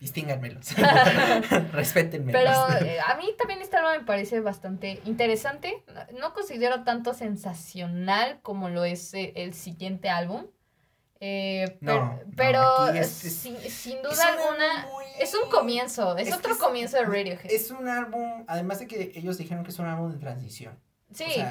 distínganmelos. *laughs* *laughs* Respétenme. Pero eh, a mí también este álbum me parece bastante interesante. No considero tanto sensacional como lo es eh, el siguiente álbum. Eh, no, pero, sin, duda alguna es un comienzo, es, otro comienzo de Radiohead. Es un álbum, además de que ellos dijeron que es un álbum de transición. Sí.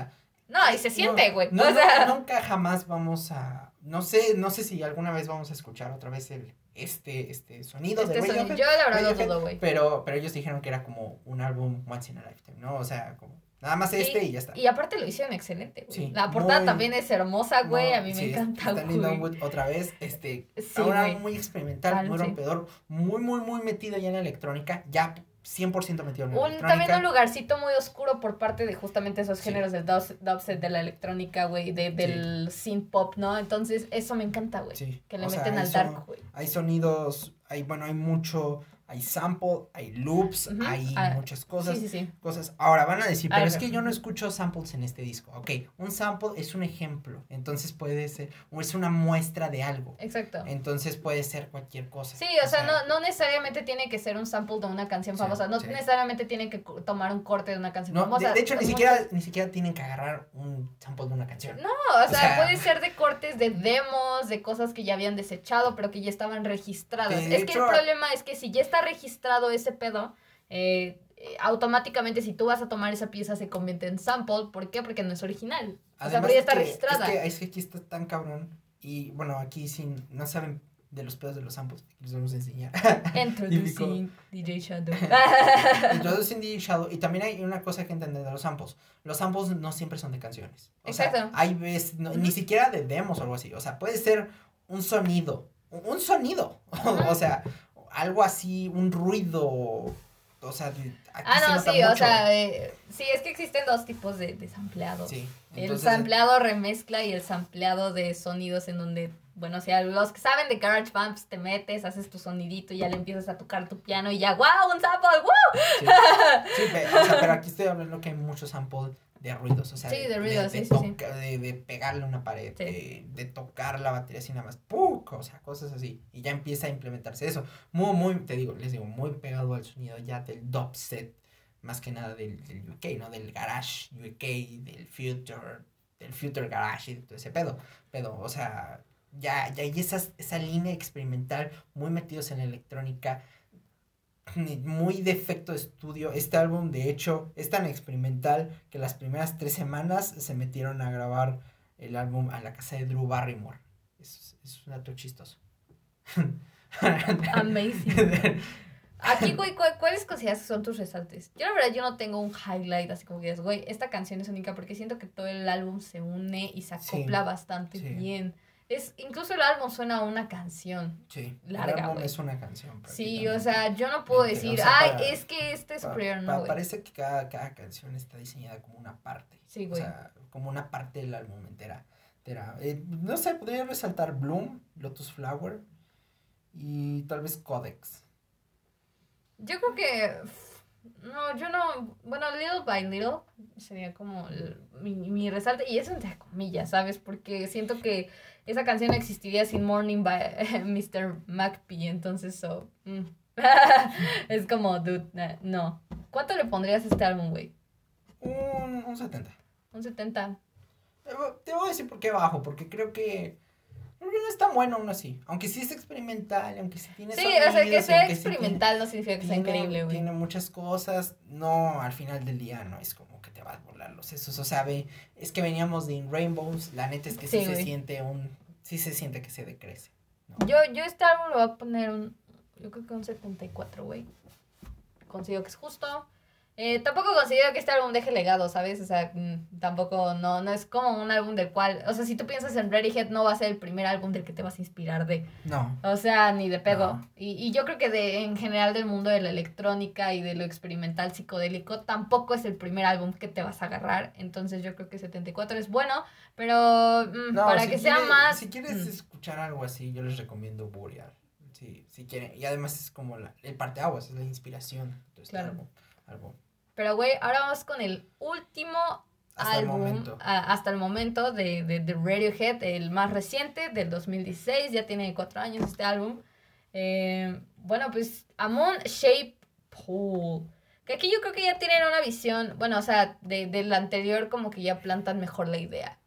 no, y se siente, güey. nunca jamás vamos a, no sé, no sé si alguna vez vamos a escuchar otra vez el este, este sonido de este Yo la verdad no dudo, güey. Pero, pero ellos dijeron que era como un álbum once in a lifetime, ¿no? O sea, como nada más este y ya está. Y aparte lo hicieron excelente, güey. la portada también es hermosa, güey. a mí me encanta, güey. otra vez, este, ahora muy experimental, muy rompedor, muy, muy, muy metido ya en la electrónica, ya 100% metido en la un, También un lugarcito muy oscuro por parte de justamente esos géneros del dubstep, de la electrónica, güey, de, del synth pop, ¿no? Entonces, eso me encanta, güey. Sí. Que le meten al dark, güey. Hay sonidos, hay, bueno, hay mucho hay sample, hay loops, hay ah, muchas cosas. Sí, sí, sí. Cosas. Ahora van a decir, pero es que yo no escucho samples en este disco. Ok, un sample es un ejemplo, entonces puede ser, o es una muestra de algo. Exacto. Entonces puede ser cualquier cosa. Sí, o, sea, no, no necesariamente tiene que ser un sample de una canción famosa, no necesariamente tiene que tomar un corte de una canción famosa. De, hecho, ni siquiera, ni siquiera tienen que agarrar un sample de una canción. No, o, sea, puede ser de cortes de demos, de cosas que ya habían desechado, pero que ya estaban registradas. es que el problema es que si ya está registrado ese pedo, eh, eh, automáticamente si tú vas a tomar esa pieza se convierte en sample. ¿Por qué? Porque no es original. o sea, ya está registrada. Es que, aquí está tan cabrón. Y bueno, aquí sin, no saben de los pedos de los samples, les vamos a enseñar. *laughs* Introducing DJ Shadow. *laughs* Introducing DJ Shadow. Y también hay una cosa que entender de los samples. Los samples no siempre son de canciones. O Exacto. Sea, hay veces, ni siquiera de demos o algo así. O sea, puede ser un sonido. Un sonido. *laughs* o sea, algo así, un ruido. O sea, ah, no, sí, o sea, sí, es que existen dos tipos de, de sampleado. Sí, el sampleado remezcla y el sampleado de sonidos en donde, bueno, o sea, los que saben de Garage Bumps te metes, haces tu sonidito y ya le empiezas a tocar tu piano y ya, ¡wow! ¡Un sample! ¡Wow! Sí, pero, o sea, pero aquí estoy hablando que hay muchos samples de ruidos, o sea, de, ruidos, de, de, pegarle una pared, de, tocar la batería así nada más, ¡pum! o sea, cosas así, y ya empieza a implementarse eso, muy, muy, te digo, les digo, muy pegado al sonido ya del dubstep, más que nada del, del UK, ¿no? Del garage UK, del future, del future garage y todo ese pedo, pero, o sea, ya, ya hay esa línea experimental muy metidos en la electrónica, muy de efecto de estudio. Este álbum, de hecho, es tan experimental que las primeras tres semanas se metieron a grabar el álbum a la casa de Drew Barrymore. Es, es un dato chistoso. Amazing. *laughs* Aquí, güey, ¿cuáles consideras que son tus resaltes? Yo la verdad, yo no tengo un highlight así como que digas, güey, esta canción es única porque siento que todo el álbum se une y se acopla bastante bien. Es, incluso el álbum suena a una canción. Sí, larga, el álbum es una canción. Sí, o sea, yo no puedo decir, ay, es que este es superior, no. parece que cada, cada canción está diseñada como una parte. Sí, güey. O sea, como una parte del álbum entera. Eh, no sé, podría resaltar Bloom, Lotus Flower y tal vez Codex. Yo creo que. No, yo no. Bueno, Little by Little sería como mi, mi resalte. Y eso entre comillas, ¿sabes? Porque siento que esa canción existiría sin Morning by *laughs* Mr. McPhee. Entonces, so. Mm. *laughs* es como, dude, no. ¿Cuánto le pondrías a este álbum, güey? Un, un 70. Un 70. Te voy a decir por qué bajo, porque creo que no es tan bueno aún así. Aunque sí es experimental, aunque sí tiene Sí, o sea, que sea experimental no significa que sea increíble, güey. Tiene muchas cosas. No, al final del día no es como que te va a volar los sesos. O sea, ve, es que veníamos de In Rainbows. La neta es que sí, se siente un. Sí se siente que se decrece. Yo, yo este álbum lo voy a poner un. Yo creo que un 74, güey. Consigo que es justo. Eh, tampoco considero que este álbum deje legado, ¿sabes? O sea, mm, tampoco, no, no es como un álbum del cual, o sea, si tú piensas en Head no va a ser el primer álbum del que te vas a inspirar de. No. O sea, ni de pedo. Y, y yo creo que de, en general del mundo de la electrónica y de lo experimental psicodélico, tampoco es el primer álbum que te vas a agarrar. Entonces yo creo que 74 es bueno, pero mm, para que sea más... Si quieres mm. escuchar algo así, yo les recomiendo Boreal. Sí, si quieren. Y además es como la, el parteaguas, es la inspiración. claro. álbum. Pero, güey, ahora vamos con el último álbum hasta el momento de, de, Radiohead, el más reciente, del 2016. Ya tiene cuatro años este álbum. Eh, bueno, pues Amon Shape Pool. Que aquí yo creo que ya tienen una visión, bueno, o sea, de, del anterior como que ya plantan mejor la idea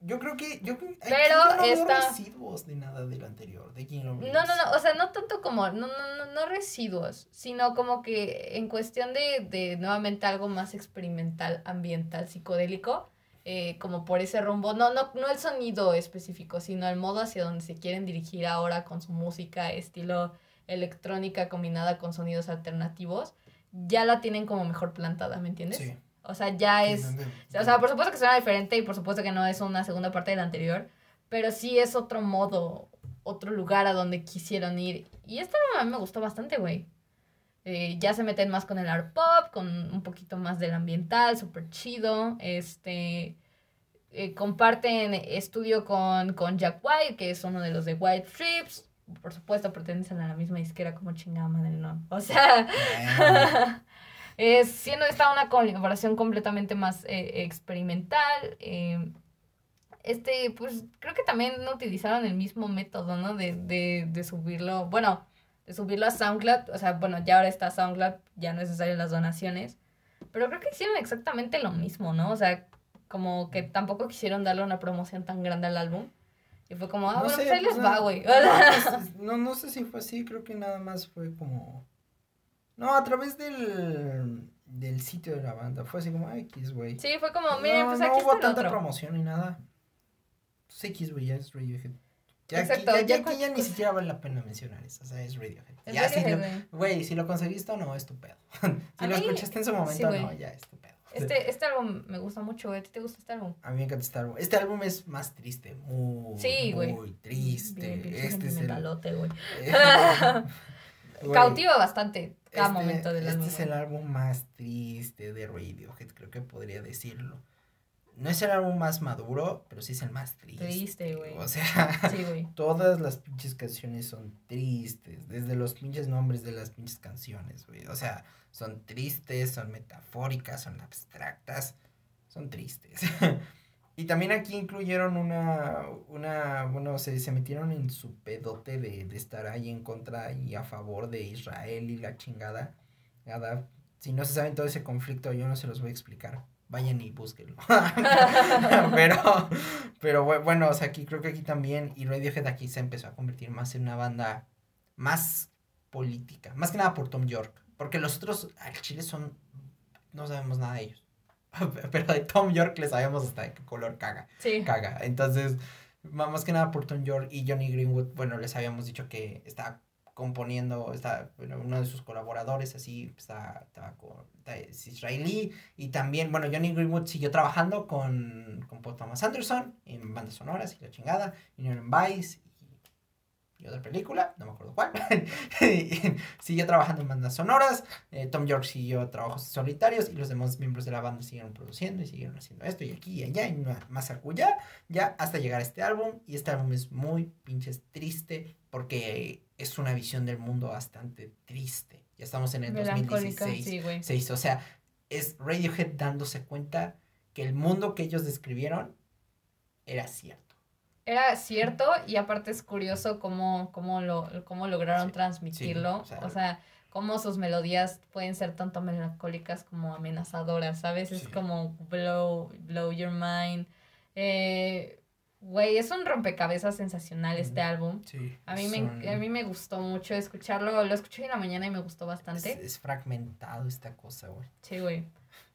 yo creo que. Yo, Pero no está. residuos de nada de lo anterior, de No, no, no, o sea, no tanto como. No, no, no, no residuos, sino como que en cuestión de, de nuevamente algo más experimental, ambiental, psicodélico. Eh, como por ese rumbo, no, no, no el sonido específico, sino el modo hacia donde se quieren dirigir ahora con su música, estilo electrónica combinada con sonidos alternativos, ya la tienen como mejor plantada, ¿me entiendes? Sí. O sea, ya es... O sea, por supuesto que suena diferente y por supuesto que no es una segunda parte de la anterior, pero sí es otro modo, otro lugar a donde quisieron ir. Y esta a mí me gustó bastante, güey. Eh, ya se meten más con el art pop, con un poquito más del ambiental, súper chido. Este... Eh, comparten estudio con, con Jack White, que es uno de los de White Trips. Por supuesto, pertenecen a la misma disquera como chingada madre, ¿no? O sea... *laughs* siendo esta una colaboración completamente más eh, experimental. Eh, este, pues creo que también utilizaron el mismo método, ¿no? De, de, de subirlo, bueno, de subirlo a SoundCloud, o sea, bueno, ya ahora está SoundCloud, ya no es necesario las donaciones, pero creo que hicieron exactamente lo mismo, ¿no? O sea, como que tampoco quisieron darle una promoción tan grande al álbum. Y fue como, ah, bueno, pues ahí les pues, va, güey. No, no sé si fue así, creo que nada más fue como no, a través del, del sitio de la banda. Fue así como, X, güey. Sí, fue como, miren, pues aquí no hubo tanta promoción ni nada. Pues X, güey, ya es Radiohead. Ya, Exacto, aquí, ya, ya, ya ni siquiera vale la pena mencionar eso. O sea, es Radiohead. Es ya, si güey, si lo conseguiste o no, es tu pedo. *laughs* si lo escuchaste en su momento, no, ya es tu pedo. Este, este álbum me gusta mucho, güey. ¿A ti te gusta este álbum? A mí me encanta este álbum. Este álbum es más triste, muy, sí, muy triste. este es el... güey. *laughs* Cautiva bastante cada este, momento del álbum. Este es el álbum más triste de Radiohead, creo que podría decirlo. No es el álbum más maduro, pero sí es el más triste. Triste, güey. O sea, *laughs* todas las pinches canciones son tristes, desde los pinches nombres de las pinches canciones, güey. O sea, son tristes, son metafóricas, son abstractas, son tristes. *laughs* Y también aquí incluyeron una, una bueno, se, se metieron en su pedote de, de, estar ahí en contra y a favor de Israel y la chingada. Nada, si no se saben todo ese conflicto, yo no se los voy a explicar. Vayan y búsquenlo. *laughs* pero, pero bueno, o sea, aquí creo que aquí también, y Radiohead aquí se empezó a convertir más en una banda más política. Más que nada por Tom York. Porque los otros al chile son. No sabemos nada de ellos. *laughs* Pero de Tom York le sabemos hasta de qué color caga. Sí. Caga. Entonces, más que nada por Tom York y Johnny Greenwood, bueno, les habíamos dicho que está componiendo, está, bueno, uno de sus colaboradores así, está, está con, está- es israelí, y también, bueno, Johnny Greenwood siguió trabajando con, con Paul Thomas Anderson en bandas sonoras y la chingada, Union Vice y, otra película, no me acuerdo cuál, *laughs* siguió trabajando en bandas sonoras, eh, Tom York siguió trabajos solitarios y los demás miembros de la banda siguieron produciendo y siguieron haciendo esto y aquí y allá y más acullá, ya hasta llegar a este álbum y este álbum es muy pinches triste porque es una visión del mundo bastante triste. Ya estamos en el Melancólica, 2016. sí, o sea, es Radiohead dándose cuenta que el mundo que ellos describieron era cierto. Era cierto y aparte es curioso cómo, cómo, lo, cómo lograron Sí, transmitirlo. sí, o o, sea- cómo sus melodías pueden ser tanto melancólicas como amenazadoras, ¿sabes? Es como blow, blow your mind. Eh, Güey, es un rompecabezas sensacional este álbum. Sí. A mí, me, a mí me gustó mucho escucharlo. Lo escuché en la mañana y me gustó es, bastante. es fragmentado esta cosa, güey. Sí, güey.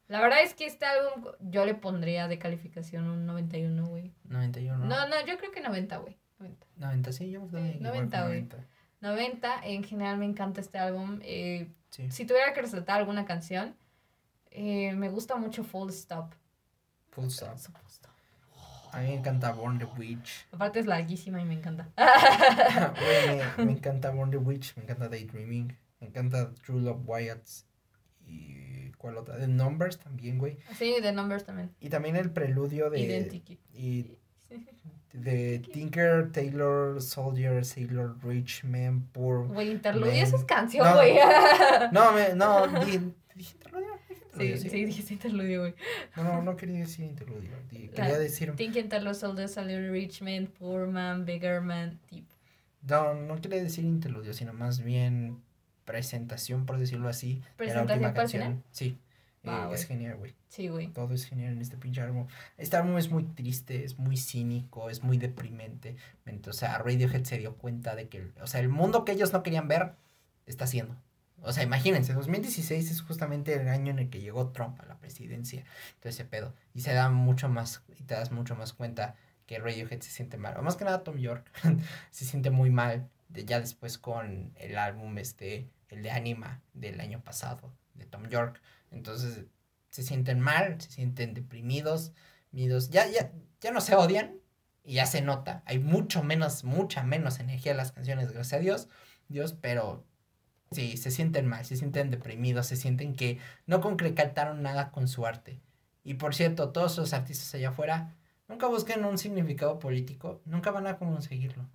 La verdad es que este álbum yo le pondría de calificación un 91, güey. 91. No, no, yo creo que 90, güey. 90. 90, sí, yo me Sí, igual 90, con güey. 90. 90, en general me encanta este álbum. Eh, Sí. si tuviera que resaltar alguna canción, eh, me gusta mucho Full Stop. Full stop. A mí me encanta Born the Witch. Aparte es larguísima y me encanta. *laughs* Me, me *laughs* encanta Born the Witch, me encanta Daydreaming, me encanta True Love Wyatt's y cuál otra, The Numbers también, güey. Sí, The Numbers también. Y también el preludio de Identity. y de Tinker, Taylor, Soldier, Sailor, Rich, Man, Poor. Güey, interludio, Man. esa es canción, No. güey. *laughs* No, me, no, di- dije interludio, dije interludio, sí, sí. sí, dijiste interludio, güey. No, no, no quería decir interludio, di- La- quería decir Thinking Taylor Soldier, Sailor Rich Man, Poor Man, Bigger Man, tipo. No, no quería decir interludio, sino más bien presentación, por decirlo así. de la ¿Presentación última canción. Sí. Eh, es genial, güey. Sí, güey. Todo es genial en este pinche álbum. Este álbum es muy triste, es muy cínico, es muy deprimente. O sea, Radiohead se dio cuenta de que, o sea, el mundo que ellos no querían ver, está haciendo. O sea, imagínense, 2016 es justamente el año en el que llegó Trump a la presidencia. Todo ese pedo. Y se da mucho más, y te das mucho más cuenta que Radiohead se siente mal. O más que nada Tom York *laughs* se siente muy mal. De, ya después con el álbum este, el de Anima del año pasado, de Tom York. Entonces se sienten mal, se sienten deprimidos, midos. Ya, ya, ya no se odian y ya se nota. Hay mucho menos, mucha menos energía en las canciones, gracias a Dios. Dios, pero sí, se sienten mal, se sienten deprimidos, se sienten que no concretaron nada con su arte. Y por cierto, todos los artistas allá afuera, nunca busquen un significado político, nunca van a conseguirlo.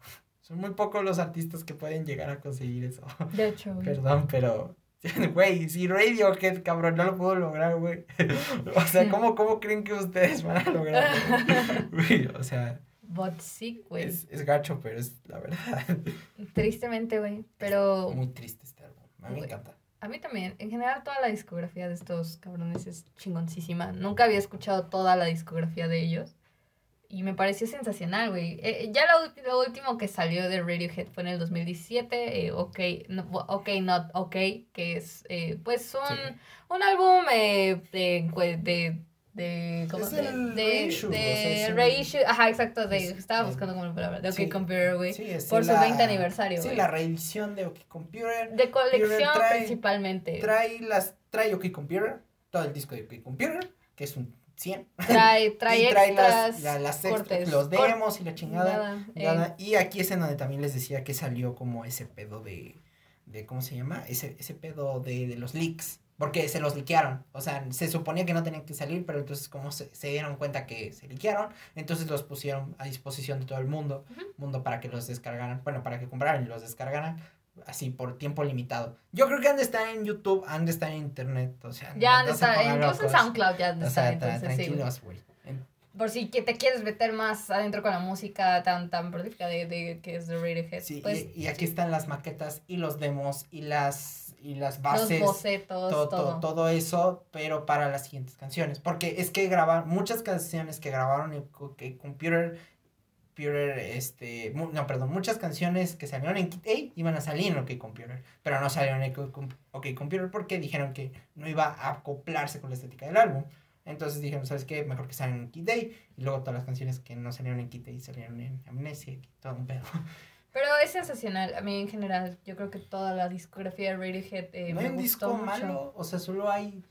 Son muy pocos los artistas que pueden llegar a conseguir eso. De hecho, güey. Perdón, pero. *laughs* Güey, si Radiohead, cabrón, no lo puedo lograr, güey. *laughs* O sea, ¿cómo, cómo creen que ustedes van a lograrlo? *laughs* Güey, o sea, But sí, güey. es, es gacho, pero es la verdad. Tristemente, güey. Pero Muy triste este álbum. A mí me encanta. a mí también. En general, toda la discografía de estos cabrones es chingoncísima. Nunca había escuchado toda la discografía de ellos. Y me pareció sensacional, güey. Eh, ya lo, lo último que salió de Radiohead fue en el 2017. eh, ok, no, ok, not ok. Que es, eh, pues, un, Sí. un álbum eh, de, de, de, ¿cómo Es el de, reissue, o sea, de un-. Ajá, exacto. De, es- estaba buscando como la palabra. De OK sí, Computer, güey. Sí, por su la- 20 aniversario, Sí, güey. la reedición de OK Computer. De colección trae- principalmente. Trae las. Trae OK Computer. Todo el disco de OK Computer. Que es un 100. *laughs* Trae, trae y trae extras, las, la- las extras, cortes, los demos y la chingada. nada, eh, Nada, Y aquí es en donde también les decía que salió como ese pedo de, de ¿cómo se llama? Ese, ese pedo de, de los leaks. Porque se los liquearon. O sea, se suponía que no tenían que salir, pero entonces como se, se dieron cuenta que se liquearon, entonces los pusieron a disposición de todo el mundo. Mundo para que los descargaran. Bueno, para que compraran y los descargaran. Así por tiempo limitado. Yo creo que han de estar en YouTube, han de estar en internet. O sea, ya no de estar, incluso en. SoundCloud ya de O estar, entonces sí, tranquilos, güey. En- Por si que te quieres meter más adentro con la música tan, tan prolífica de, de que es de Radiohead. Sí, pues, y, y aquí están las maquetas y los demos y las y las los bases, bocetos, todo, todo. todo, eso, pero para las siguientes canciones. Porque es que grabar muchas canciones que grabaron en que Computer Computer, este, no, perdón, muchas canciones que salieron en Kit A iban a salir en OK Computer, pero no salieron en OK Computer porque dijeron que no iba a acoplarse con la estética del álbum. Entonces dijeron, ¿sabes qué? Mejor que salgan en Kid Day. Y luego todas las canciones que no salieron en Kid Day salieron en Amnesia y todo un pedo. Pero es sensacional. A mí en general, yo creo que toda la discografía de Radiohead eh, No hay un disco malo, o sea, solo hay...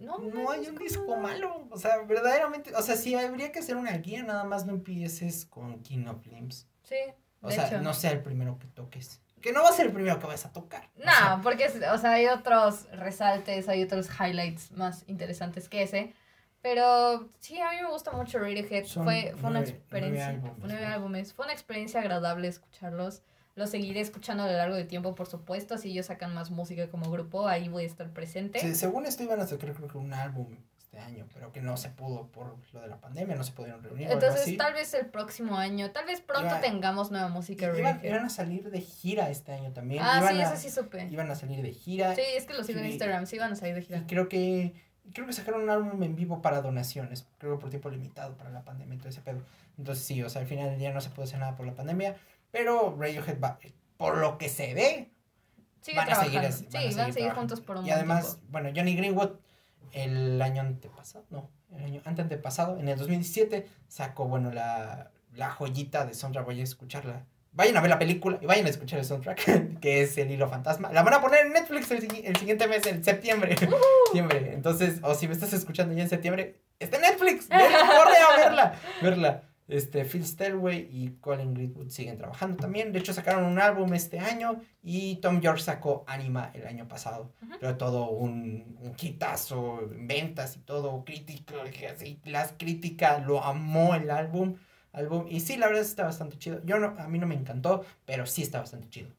No, no, hay un disco malo. O sea, verdaderamente, o sea, si habría que hacer una guía, nada más no empieces con King of Limbs. Sí. O sea, no sea el primero que toques. Que no va a ser el primero que vas a tocar. No, porque, o sea, hay otros resaltes, hay otros highlights más interesantes que ese. Pero sí, a mí me gusta mucho Radiohead. fue, fue una experiencia. Nueve álbumes, Fue una experiencia agradable escucharlos. Los seguiré escuchando a lo largo del tiempo, por supuesto. Si ellos sacan más música como grupo, ahí voy a estar presente. Sí, según esto iban a sacar creo que un álbum este año, pero que no se pudo por lo de la pandemia, no se pudieron reunir. Entonces, tal vez el próximo año, tal vez pronto tengamos nueva música. Iban, iban, a salir de gira este año también. Ah, sí, eso sí supe. Iban a salir de gira. Sí, es que lo sigo en Instagram, sí iban a salir de gira. Y creo que creo que sacaron un álbum en vivo para donaciones, creo que por tiempo limitado para la pandemia y todo ese pedo. Entonces sí, o sea, al final del día no se puede hacer nada por la pandemia, pero Radiohead va, por lo que se ve, van, a seguir, van, sí, a seguir, van a seguir juntos por un Y además, bueno, Johnny Greenwood el año antepasado, no, el año antepasado, en el 2017, sacó, bueno, la, la joyita de Sondra, voy a escucharla. Vayan a ver la película y vayan a escuchar el soundtrack, *laughs* que es El Hilo Fantasma. La van a poner en Netflix el, el siguiente mes, en septiembre. septiembre. Entonces, o si me estás escuchando ya en septiembre, está en Netflix. corre a verla. Verla. Este, Phil Stelway y Colin Greenwood siguen trabajando también. De hecho, sacaron un álbum este año y Tom York sacó Anima el año pasado. Pero todo un, un quitazo en ventas y todo crítico. Así, las críticas lo amó el álbum, álbum. Y sí, la verdad está bastante chido. Yo no, a mí no me encantó, pero sí está bastante chido.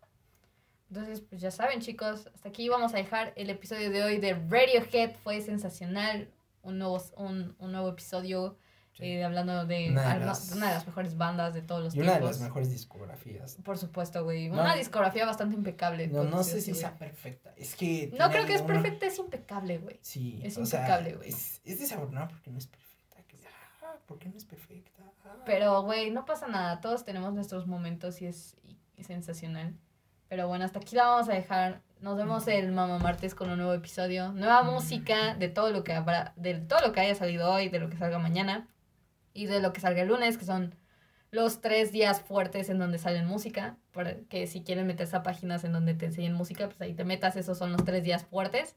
Entonces, pues ya saben, chicos, hasta aquí vamos a dejar el episodio de hoy de Radiohead. Fue sensacional. Un nuevo, un, un nuevo episodio eh, hablando de una de, las, una de, las, mejores bandas de todos los y tiempos. una de las mejores discografías. Por supuesto, güey. Una discografía bastante impecable. No, no sé si sea perfecta. Es que. No creo que es perfecta, es impecable, güey. Sí. Es impecable, güey. Es, es desafortunado porque no es perfecta. Ah, ¿Por qué no es perfecta? Ah. Pero, güey, no pasa nada. Todos tenemos nuestros momentos y es, y, sensacional. Pero bueno, hasta aquí la vamos a dejar. Nos vemos el Mama Martes con un nuevo episodio. Nueva música de todo lo que habrá, de todo lo que haya salido hoy, de lo que salga mañana y de lo que salga el lunes, que son los tres días fuertes en donde salen música, que si quieren meterse a páginas en donde te enseñen música, pues ahí te metas, esos son los tres días fuertes.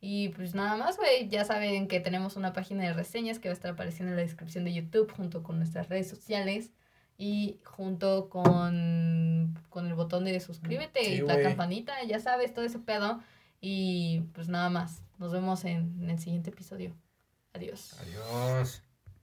Y pues nada más, güey, ya saben que tenemos una página de reseñas que va a estar apareciendo en la descripción de YouTube junto con nuestras redes sociales y junto con, con el botón de suscríbete y la campanita, ya sabes, todo ese pedo. Y pues nada más, nos vemos en el siguiente episodio. Adiós. Adiós.